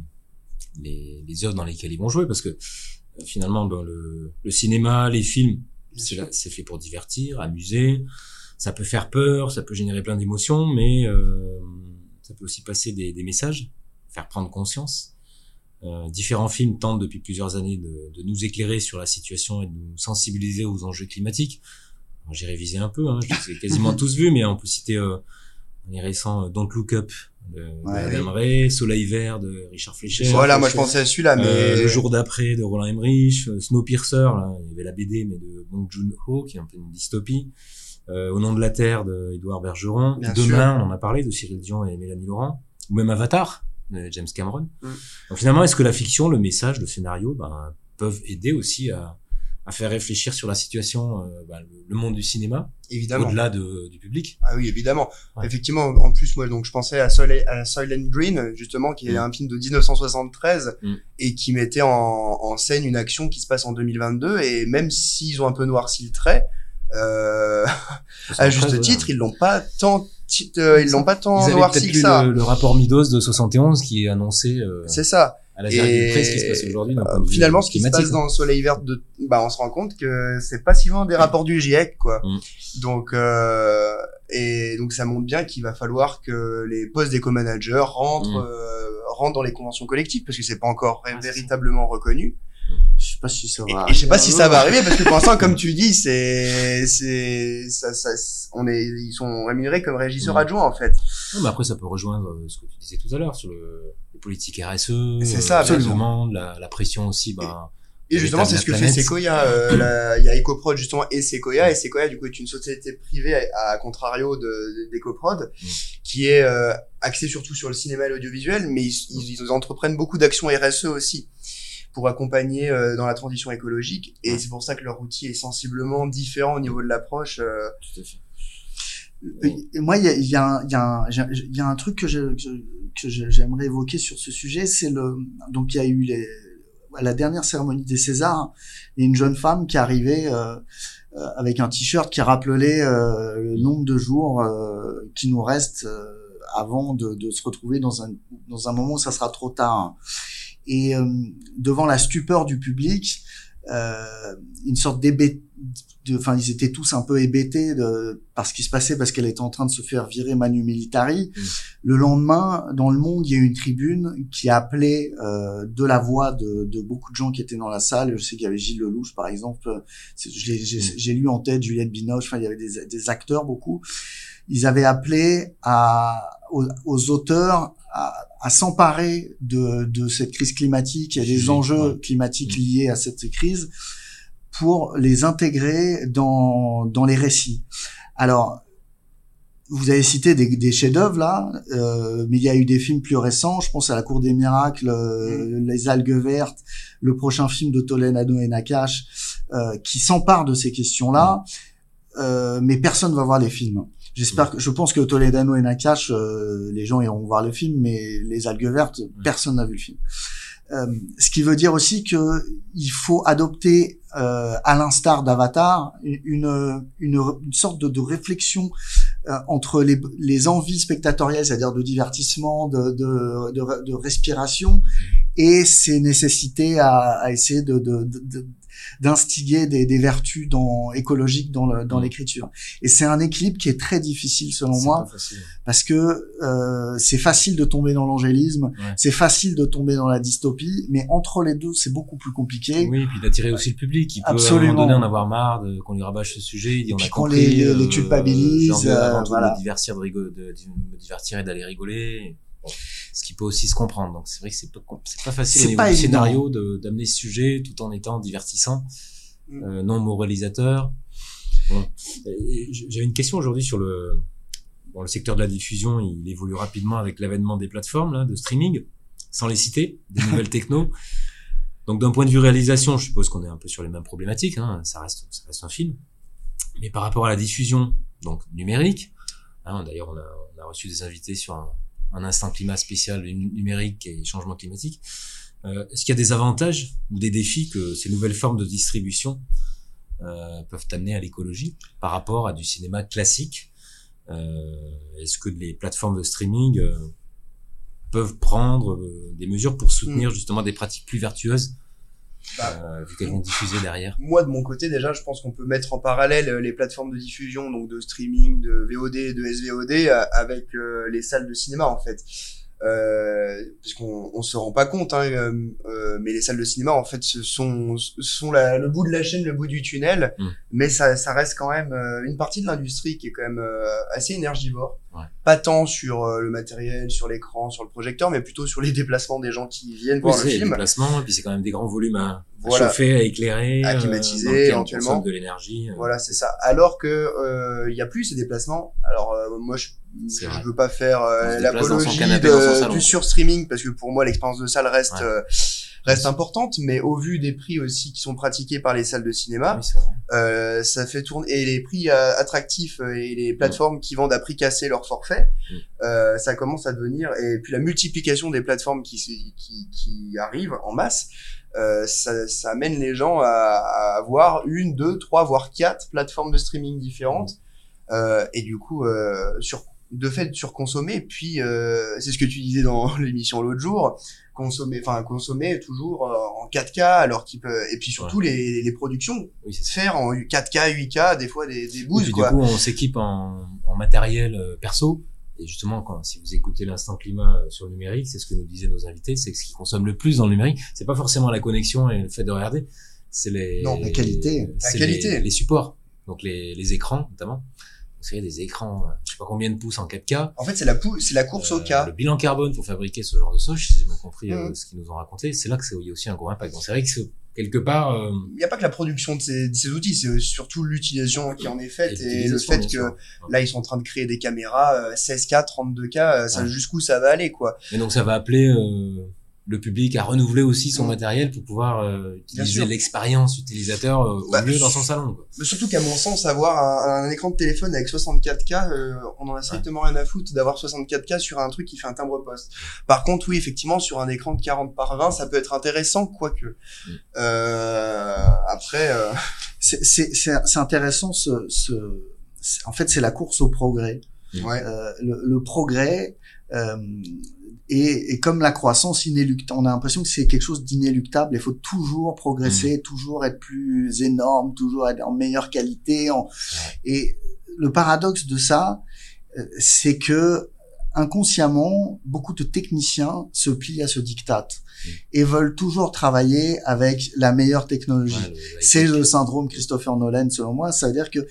les, les œuvres dans lesquelles ils vont jouer parce que euh, finalement, dans le, le cinéma, les films, c'est fait pour divertir, amuser. Ça peut faire peur, ça peut générer plein d'émotions, mais euh, ça peut aussi passer des, des messages, faire prendre conscience. Euh, différents films tentent depuis plusieurs années de, de nous éclairer sur la situation et de nous sensibiliser aux enjeux climatiques. J'ai révisé un peu, hein, je les ai quasiment *laughs* tous vus, mais on peut citer euh, les récents euh, Don't Look Up de, de Ouais. Ray, Soleil Vert de Richard Fleischer. Voilà, moi je pensais à celui-là, mais Euh, le jour d'après de Roland Emmerich, euh, Snowpiercer, là, il y avait la BD mais de Bong Joon-ho qui est un peu une dystopie. Euh, Au nom de la Terre de Édouard Bergeron. Bien Demain, on en a parlé de Cyril Dion et Mélanie Laurent. Ou même Avatar de James Cameron. Mm. Donc finalement, est-ce que la fiction, le message, le scénario, ben, peuvent aider aussi à, à faire réfléchir sur la situation, euh, ben, le, monde du cinéma, évidemment. au-delà de, du public? Ah oui, évidemment. Ouais. Effectivement, en plus, moi, donc, je pensais à, Soleil, à Soylent Green, justement, qui est Mm. un film de 1973 Mm. et qui mettait en, en scène une action qui se passe en 2022. Et même s'ils ont un peu noirci le trait, à juste titre, ils l'ont pas tant, euh, ils l'ont pas tant noirci que lu ça. le, le rapport Midos de 71 qui est annoncé euh, C'est ça. à la Et- presse ce qui se passe aujourd'hui. Euh, finalement, ce qui se passe dans Soleil Vert, de, bah, on se rend compte que c'est pas si loin des rapports du GIEC, quoi. Mm. Donc, euh, et donc ça montre bien qu'il va falloir que les postes d'éco-managers rentrent, Mm. euh, rentrent dans les conventions collectives parce que c'est pas encore Ah, véritablement reconnu. Je sais pas si ça va. et je sais pas si ça va arriver parce que pour l'instant, comme *laughs* tu dis, c'est, c'est, ça, ça, on est, ils sont rémunérés comme régisseurs Mm. adjoints en fait. Non, mais après, ça peut rejoindre euh, ce que tu disais tout à l'heure sur le, les politiques RSE, C'est euh, ça, absolument. la, la pression aussi, ben, Et justement, c'est ce que fait. Sequoia. Euh, *coughs* Il y a EcoProd justement et Sequoia. Et Sequoia, du coup, est une société privée à, à contrario de d'EcoProd, Mm. qui est euh, axée surtout sur le cinéma et l'audiovisuel, mais ils, ils, ils entreprennent beaucoup d'actions RSE aussi pour accompagner euh, dans la transition écologique. Et c'est pour ça que leur outil est sensiblement différent au niveau de l'approche. euh, tout à fait. Et moi, il y a, y, a y, a y a un truc que je- que, que j'aimerais évoquer sur ce sujet, c'est le donc il y a eu les, à la dernière cérémonie des Césars, il y a une jeune femme qui est arrivée euh, euh, avec un t-shirt qui rappelait euh, le nombre de jours euh, qui nous restent euh, avant de, de se retrouver dans un dans un moment où ça sera trop tard. Et euh, devant la stupeur du public, euh, une sorte d'hébé enfin, ils étaient tous un peu hébétés de, par ce qui se passait parce qu'elle était en train de se faire virer Manu Militari. Mm. Le lendemain, dans le monde, il y a eu une tribune qui a appelé euh, de la voix de, de beaucoup de gens qui étaient dans la salle. Je sais qu'il y avait Gilles Lelouch, par exemple. C'est- je l'ai- J'ai Mm. j'ai lu en tête Juliette Binoche. Enfin, il y avait des, des acteurs beaucoup. Ils avaient appelé à, aux, aux auteurs à, à s'emparer de, de cette crise climatique et des enjeux climatiques Mm. liés à cette crise pour les intégrer dans, dans les récits. Alors, vous avez cité des, des chefs-d'œuvre là, euh, mais il y a eu des films plus récents. Je pense à La Cour des miracles, euh, Les algues vertes, le prochain film de Toledano et Nakash, euh, qui s'empare de ces questions-là. Euh, mais personne va voir les films. J'espère que, je pense que Toledano et Nakash, euh, les gens iront voir le film, mais les algues vertes, personne n'a vu le film. Euh, ce qui veut dire aussi que il faut adopter, euh, à l'instar d'Avatar, une, une, une sorte de, de réflexion euh, entre les, les envies spectatorielles, c'est-à-dire de divertissement, de, de, de, de respiration, et ces nécessités à, à essayer de, de, de, d'instiguer des, des vertus dans, écologiques dans, le, dans Mm. l'écriture. Et c'est un équilibre qui est très difficile selon moi, parce que euh, c'est facile de tomber dans l'angélisme, Ouais. c'est facile de tomber dans la dystopie, mais entre les deux, c'est beaucoup plus compliqué. Oui, et puis d'attirer aussi le public. qui peut à un Absolument. moment donné en avoir marre de, qu'on lui rabâche ce sujet. Il dit, on a qu'on compris, les- les- euh, les culpabilise, euh, voilà. de me divertir, de, de, de me divertir et d'aller rigoler. Ce qui peut aussi se comprendre. Donc c'est vrai que c'est pas, pas facile au niveau du scénario de, d'amener ce sujet tout en étant divertissant, Mm. euh, non moralisateur. Bon. J'avais une question aujourd'hui sur le, bon, le secteur de la diffusion. Il évolue rapidement avec l'avènement des plateformes là, de streaming, sans les citer, des *laughs* nouvelles techno. Donc d'un point de vue réalisation, je suppose qu'on est un peu sur les mêmes problématiques. Hein, ça reste, ça reste un film. Mais par rapport à la diffusion, donc numérique, hein, d'ailleurs on a, on a reçu des invités sur un, un instant climat spécial nu- numérique et changement climatique. Euh, Est-ce qu'il y a des avantages ou des défis que ces nouvelles formes de distribution peuvent amener à l'écologie par rapport à du cinéma classique? Est-ce que les plateformes de streaming peuvent prendre des mesures pour soutenir mm. justement des pratiques plus vertueuses bah, euh, vu qu'elles vont diffuser derrière. Moi, de mon côté, déjà, je pense qu'on peut mettre en parallèle euh, les plateformes de diffusion, donc de streaming, de VOD, de SVOD, euh, avec les salles de cinéma, en fait. Euh, puisqu'on on se rend pas compte, hein, euh, euh, mais les salles de cinéma en fait ce sont sont la, le bout de la chaîne, le bout du tunnel, mm. mais ça, ça reste quand même une partie de l'industrie qui est quand même assez énergivore, ouais. pas tant sur le matériel, sur l'écran, sur le projecteur, mais plutôt sur les déplacements des gens qui viennent voir le film. Les déplacements, et puis c'est quand même des grands volumes à, voilà. chauffer, à éclairer, à climatiser, éventuellement, de l'énergie. Voilà, c'est ça. Alors que il y a plus ces déplacements. Alors moi je je veux pas faire euh, l'apologie du surstreaming parce que pour moi l'expérience de salle reste euh, reste importante, mais au vu des prix aussi qui sont pratiqués par les salles de cinéma, euh, ça fait tourner et les prix euh, attractifs et les plateformes qui vendent à prix cassé leur forfait, euh, ça commence à devenir et puis la multiplication des plateformes qui qui, qui arrivent en masse. Euh, ça, ça, amène les gens à, à, avoir une, deux, trois, voire quatre plateformes de streaming différentes. Euh, et du coup, euh, sur de fait surconsommer. Puis euh, c'est ce que tu disais dans *laughs* l'émission l'autre jour, consommer, enfin consommer toujours euh, en 4K alors qu'il peut. Et puis surtout les, les productions, oui, faire en 4K, 8K, des fois des, des boosts. quoi. Du coup, on s'équipe en, en, matériel euh, perso. Et justement, quand, si vous écoutez l'instant climat sur le numérique, c'est ce que nous disaient nos invités, c'est que ce qui consomme le plus dans le numérique, c'est pas forcément la connexion et le fait de regarder, c'est les non la qualité, la qualité, les, les supports, donc les, les écrans notamment vous savez, des écrans, euh, je sais pas combien de pouces en 4K. En fait, c'est la c'est la course au euh, cas. Le bilan carbone pour fabriquer ce genre de sauce, si j'ai bien compris euh, mmh. ce qu'ils nous ont raconté, c'est là que c'est il y a aussi un gros impact. Donc c'est vrai que quelque part. Il n'y a pas que la production de ces, de ces outils, c'est surtout l'utilisation qui en est faite et, le fait que là ils sont en train de créer des caméras 16K, 32K, ça jusqu'où ça va aller quoi. Et donc ça va appeler le public a renouvelé aussi son mm. matériel pour pouvoir euh, utiliser l'expérience utilisateur euh, au bah, mieux dans son salon. Quoi. Mais surtout qu'à mon sens, avoir un, un, écran de téléphone avec 64K, euh, on en a strictement rien à foutre d'avoir 64K sur un truc qui fait un timbre poste. Par contre, oui, effectivement, sur un écran de 40 par 20, ça peut être intéressant, quoique. Mm. Euh, après, *laughs* c'est intéressant. Ce, ce, en fait, c'est la course au progrès. Ouais. Le, le, progrès. Euh, et, et, comme la croissance inéluctable, on a l'impression que c'est quelque chose d'inéluctable. Il faut toujours progresser, mmh. toujours être plus énorme, toujours être en meilleure qualité. En... Et le paradoxe de ça, euh, c'est que inconsciemment, beaucoup de techniciens se plient à ce diktat mmh. et veulent toujours travailler avec la meilleure technologie. c'est le syndrome Christopher Nolan, selon moi. Ça veut dire que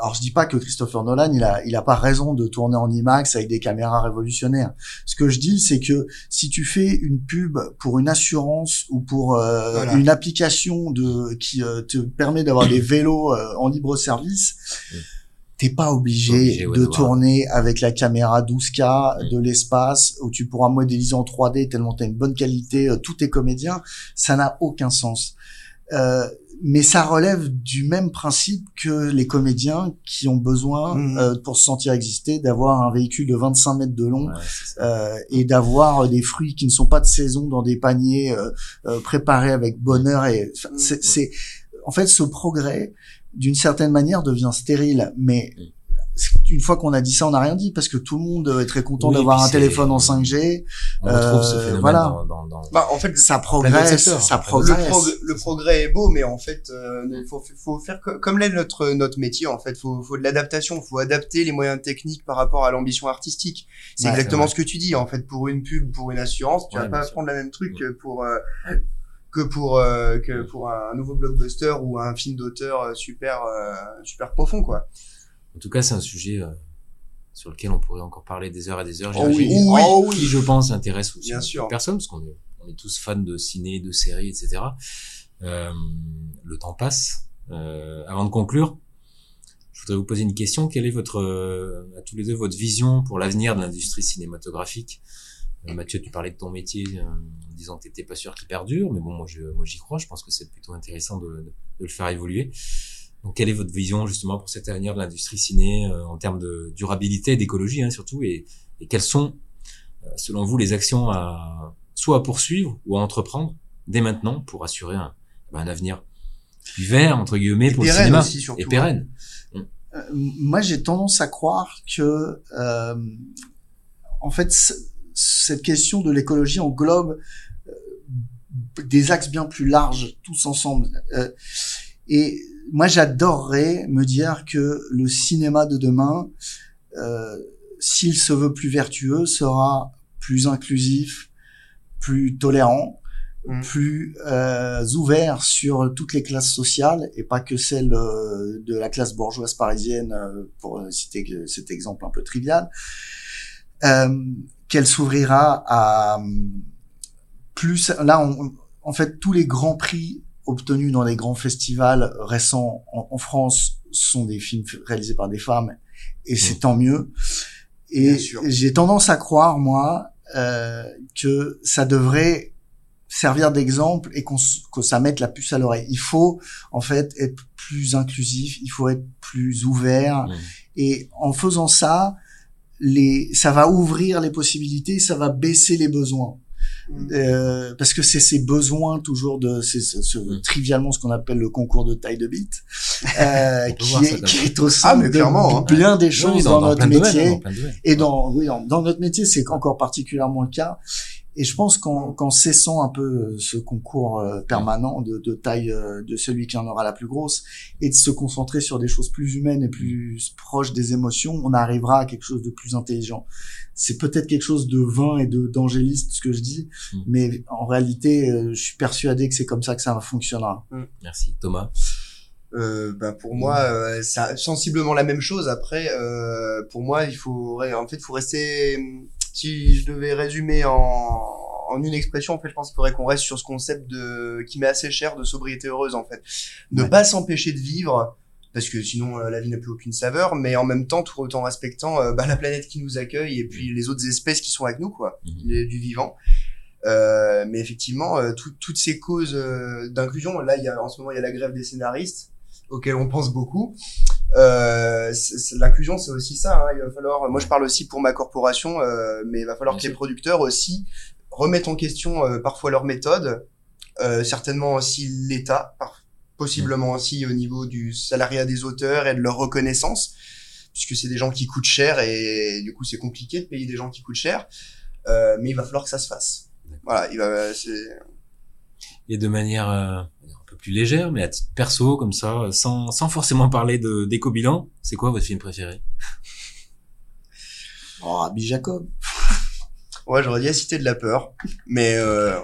alors je dis pas que Christopher Nolan il a il a pas raison de tourner en IMAX avec des caméras révolutionnaires. Ce que je dis c'est que si tu fais une pub pour une assurance ou pour euh, une application de qui euh, te permet d'avoir des vélos euh, en libre service, t'es pas obligé, de tourner avec la caméra 12K de l'espace où tu pourras modéliser en 3D tellement t'as une bonne qualité, tout est comédien, ça n'a aucun sens. Euh, mais ça relève du même principe que les comédiens qui ont besoin mmh. euh, pour se sentir exister d'avoir un véhicule de 25 mètres de long euh, et d'avoir des fruits qui ne sont pas de saison dans des paniers euh, euh préparés avec bonheur et mmh. c'est en fait ce progrès d'une certaine manière devient stérile mais une fois qu'on a dit ça, on n'a rien dit parce que tout le monde est très content d'avoir un téléphone en 5G. On euh, ce phénomène voilà. Dans, dans, bah, en fait, ça progresse, ça progresse. Le, progrès est beau, mais en fait, euh, il faut, faut faire comme l'est notre notre métier. En fait, faut, faut de l'adaptation. Faut adapter les moyens techniques par rapport à l'ambition artistique. C'est exactement ce que tu dis. En fait, pour une pub, pour une assurance, tu vas pas prendre la même truc pour euh, que pour euh, que pour un nouveau blockbuster ou un film d'auteur super super profond, quoi. En tout cas, c'est un sujet euh, sur lequel on pourrait encore parler des heures et des heures. Oh oui, oh qui, je pense, intéresse aussi Bien sûr. personne, parce qu'on est, on est tous fans de ciné, de séries, etc. Euh, le temps passe. Euh, avant de conclure, je voudrais vous poser une question. Quelle est votre, euh, à tous les deux, votre vision pour l'avenir de l'industrie cinématographique? Euh, Mathieu, tu parlais de ton métier en disant que tu n'étais pas sûr qu'il perdure, mais bon, moi, je, moi, j'y crois. Je pense que c'est plutôt intéressant de, de, de, le faire évoluer. Donc, quelle est votre vision justement pour cet avenir de l'industrie ciné euh, en termes de durabilité et d'écologie hein, surtout et, et, quelles sont, euh, selon vous, les actions à soit à poursuivre ou à entreprendre dès maintenant pour assurer un, ben, un avenir plus vert entre guillemets Et pour le cinéma aussi, surtout, et pérenne. Euh, moi, j'ai tendance à croire que, euh, en fait, cette question de l'écologie englobe euh, des axes bien plus larges, tous ensemble. Euh, et moi, j'adorerais me dire que le cinéma de demain, euh, s'il se veut plus vertueux, sera plus inclusif, plus tolérant, Mm. plus euh, ouvert sur toutes les classes sociales et pas que celle euh, de la classe bourgeoise parisienne, euh, pour citer cet exemple un peu trivial, euh, qu'elle s'ouvrira à hum, plus. Là, on- en fait, tous les grands prix obtenus dans les grands festivals récents en, en France sont des films réalisés par des femmes et c'est tant mieux. Et j'ai tendance à croire, moi, euh, que ça devrait servir d'exemple et qu'on que ça mette la puce à l'oreille. Il faut en fait être plus inclusif, il faut être plus ouvert Mhm. et en faisant ça, les ça va ouvrir les possibilités, ça va baisser les besoins. Mm. Euh, parce que c'est ces besoins toujours de c'est ce, ce- Mm. trivialement ce qu'on appelle le concours de taille de bite *laughs* euh, qui, ça est, qui est au Ah, centre clairement, de hein. bien des Oui, choses dans, dans, dans notre domaines, métier hein, dans et dans, oui, dans, dans notre métier, c'est encore particulièrement le cas. Et je pense qu'en qu'en cessant un peu euh, ce concours euh, permanent de, de taille euh, de celui qui en aura la plus grosse, et de se concentrer sur des choses plus humaines et plus proches des émotions, on arrivera à quelque chose de plus intelligent. C'est peut-être quelque chose de vain et de d'angéliste ce que je dis, Mm. mais en réalité, je suis persuadé que c'est comme ça que ça fonctionnera. Merci Thomas? Euh, bah pour moi, euh, c'est sensiblement la même chose. Après, euh, pour moi, il faut, en fait, faut rester. Si je devais résumer en, en une expression, en fait, je pense qu'il faudrait qu'on reste sur ce concept de qui m'est assez cher de sobriété heureuse, en fait. Ne Ouais. pas s'empêcher de vivre, parce que sinon euh, la vie n'a plus aucune saveur, mais en même temps, tout en respectant euh, bah, la planète qui nous accueille et puis les autres espèces qui sont avec nous, quoi, Mhm. les- du vivant. Euh, mais effectivement, euh, tout- toutes ces causes d'inclusion, là, il y a en ce moment, il y a la grève des scénaristes auquel on pense beaucoup. Euh, L'inclusion, c'est aussi ça. Hein. Il va falloir. Moi, je parle aussi pour ma corporation, euh, mais il va falloir Bien que les producteurs aussi remettent en question euh, parfois leurs méthodes, euh, certainement aussi l'État, possiblement aussi au niveau du salariat des auteurs et de leur reconnaissance, puisque c'est des gens qui coûtent cher et du coup, c'est compliqué de payer des gens qui coûtent cher. Euh, mais il va falloir que ça se fasse. Voilà, il va. Et de manière euh, plus légère, mais à titre perso, comme ça, sans, sans forcément parler de d'éco-bilan, c'est quoi votre film préféré? Oh, Rabbi Jacob. *laughs* Ouais, j'aurais dit la Cité de la peur, mais euh...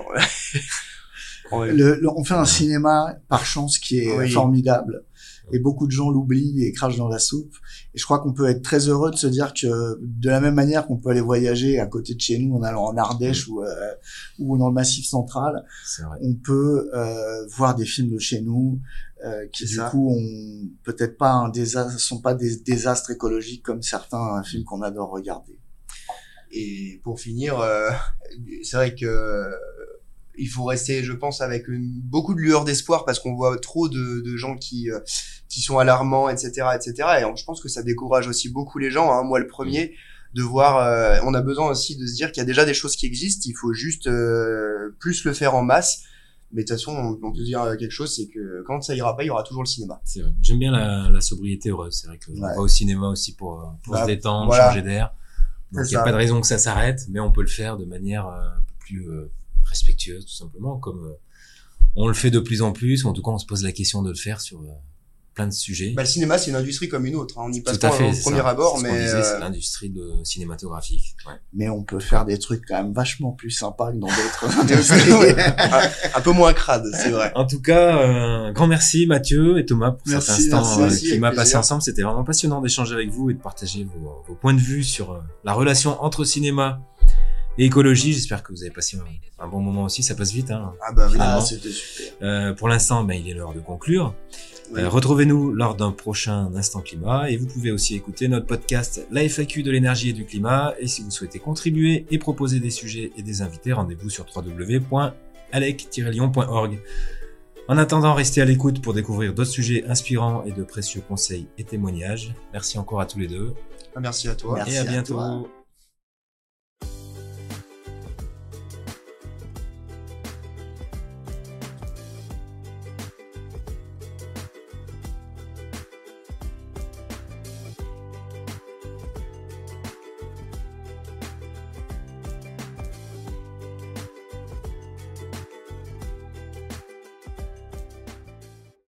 ouais. *laughs* Le- le- on fait un cinéma par chance qui est Oui. formidable. Et beaucoup de gens l'oublient et crachent dans la soupe. Et je crois qu'on peut être très heureux de se dire que de la même manière qu'on peut aller voyager à côté de chez nous en allant en Ardèche ou, euh, ou dans le Massif central, on peut euh, voir des films de chez nous euh, qui du ça. coup ont peut-être pas un désastre, sont pas des désastres écologiques comme certains films qu'on adore regarder. Et pour finir, euh, c'est vrai que euh, il faut rester, je pense, avec une- beaucoup de lueur d'espoir parce qu'on voit trop de, de gens qui euh, qui sont alarmants, etc., etc. Et on- je pense que ça décourage aussi beaucoup les gens. Hein, moi, le premier, de voir. euh, on a besoin aussi de se dire qu'il y a déjà des choses qui existent. Il faut juste euh, plus le faire en masse. Mais de toute façon, on, on peut dire quelque chose, c'est que quand ça ira pas, il y aura toujours le cinéma. C'est vrai. J'aime bien la, la sobriété heureuse. C'est vrai que on va au cinéma aussi pour, euh, pour Bah, se détendre, voilà. changer d'air. Donc il n'y a ça. pas de raison que ça s'arrête, mais on peut le faire de manière euh, un peu plus euh, respectueuse, tout simplement, comme euh, on le fait de plus en plus, ou en tout cas on se pose la question de le faire sur euh, plein de sujets. Bah, le cinéma, c'est une industrie comme une autre. hein. On y passe tout à pas fait. au premier ça. abord, ce mais euh, c'est l'industrie de cinématographique. Ouais. Mais on peut faire des trucs quand même vachement plus sympas que dans d'autres *laughs* industries. un peu moins crade, c'est vrai. En tout cas, euh, grand merci Mathieu et Thomas pour Merci, cet instant merci, euh, qui m'a passé ensemble. C'était vraiment passionnant d'échanger avec vous et de partager vos, vos points de vue sur euh, la relation entre cinéma et écologie. J'espère que vous avez passé un, un bon moment aussi. Ça passe vite. Hein. Ah bah oui. Finalement. Ah, c'était super. Euh, pour l'instant, ben, il est l'heure de conclure. Oui. Euh, Retrouvez-nous lors d'un prochain Instant Climat et vous pouvez aussi écouter notre podcast La FAQ de l'énergie et du climat. Et si vous souhaitez contribuer et proposer des sujets et des invités, rendez-vous sur www.alec-lyon.org. En attendant, restez à l'écoute pour découvrir d'autres sujets inspirants et de précieux conseils et témoignages. Merci encore à tous les deux Ah, Merci à toi. Merci et à à bientôt. toi.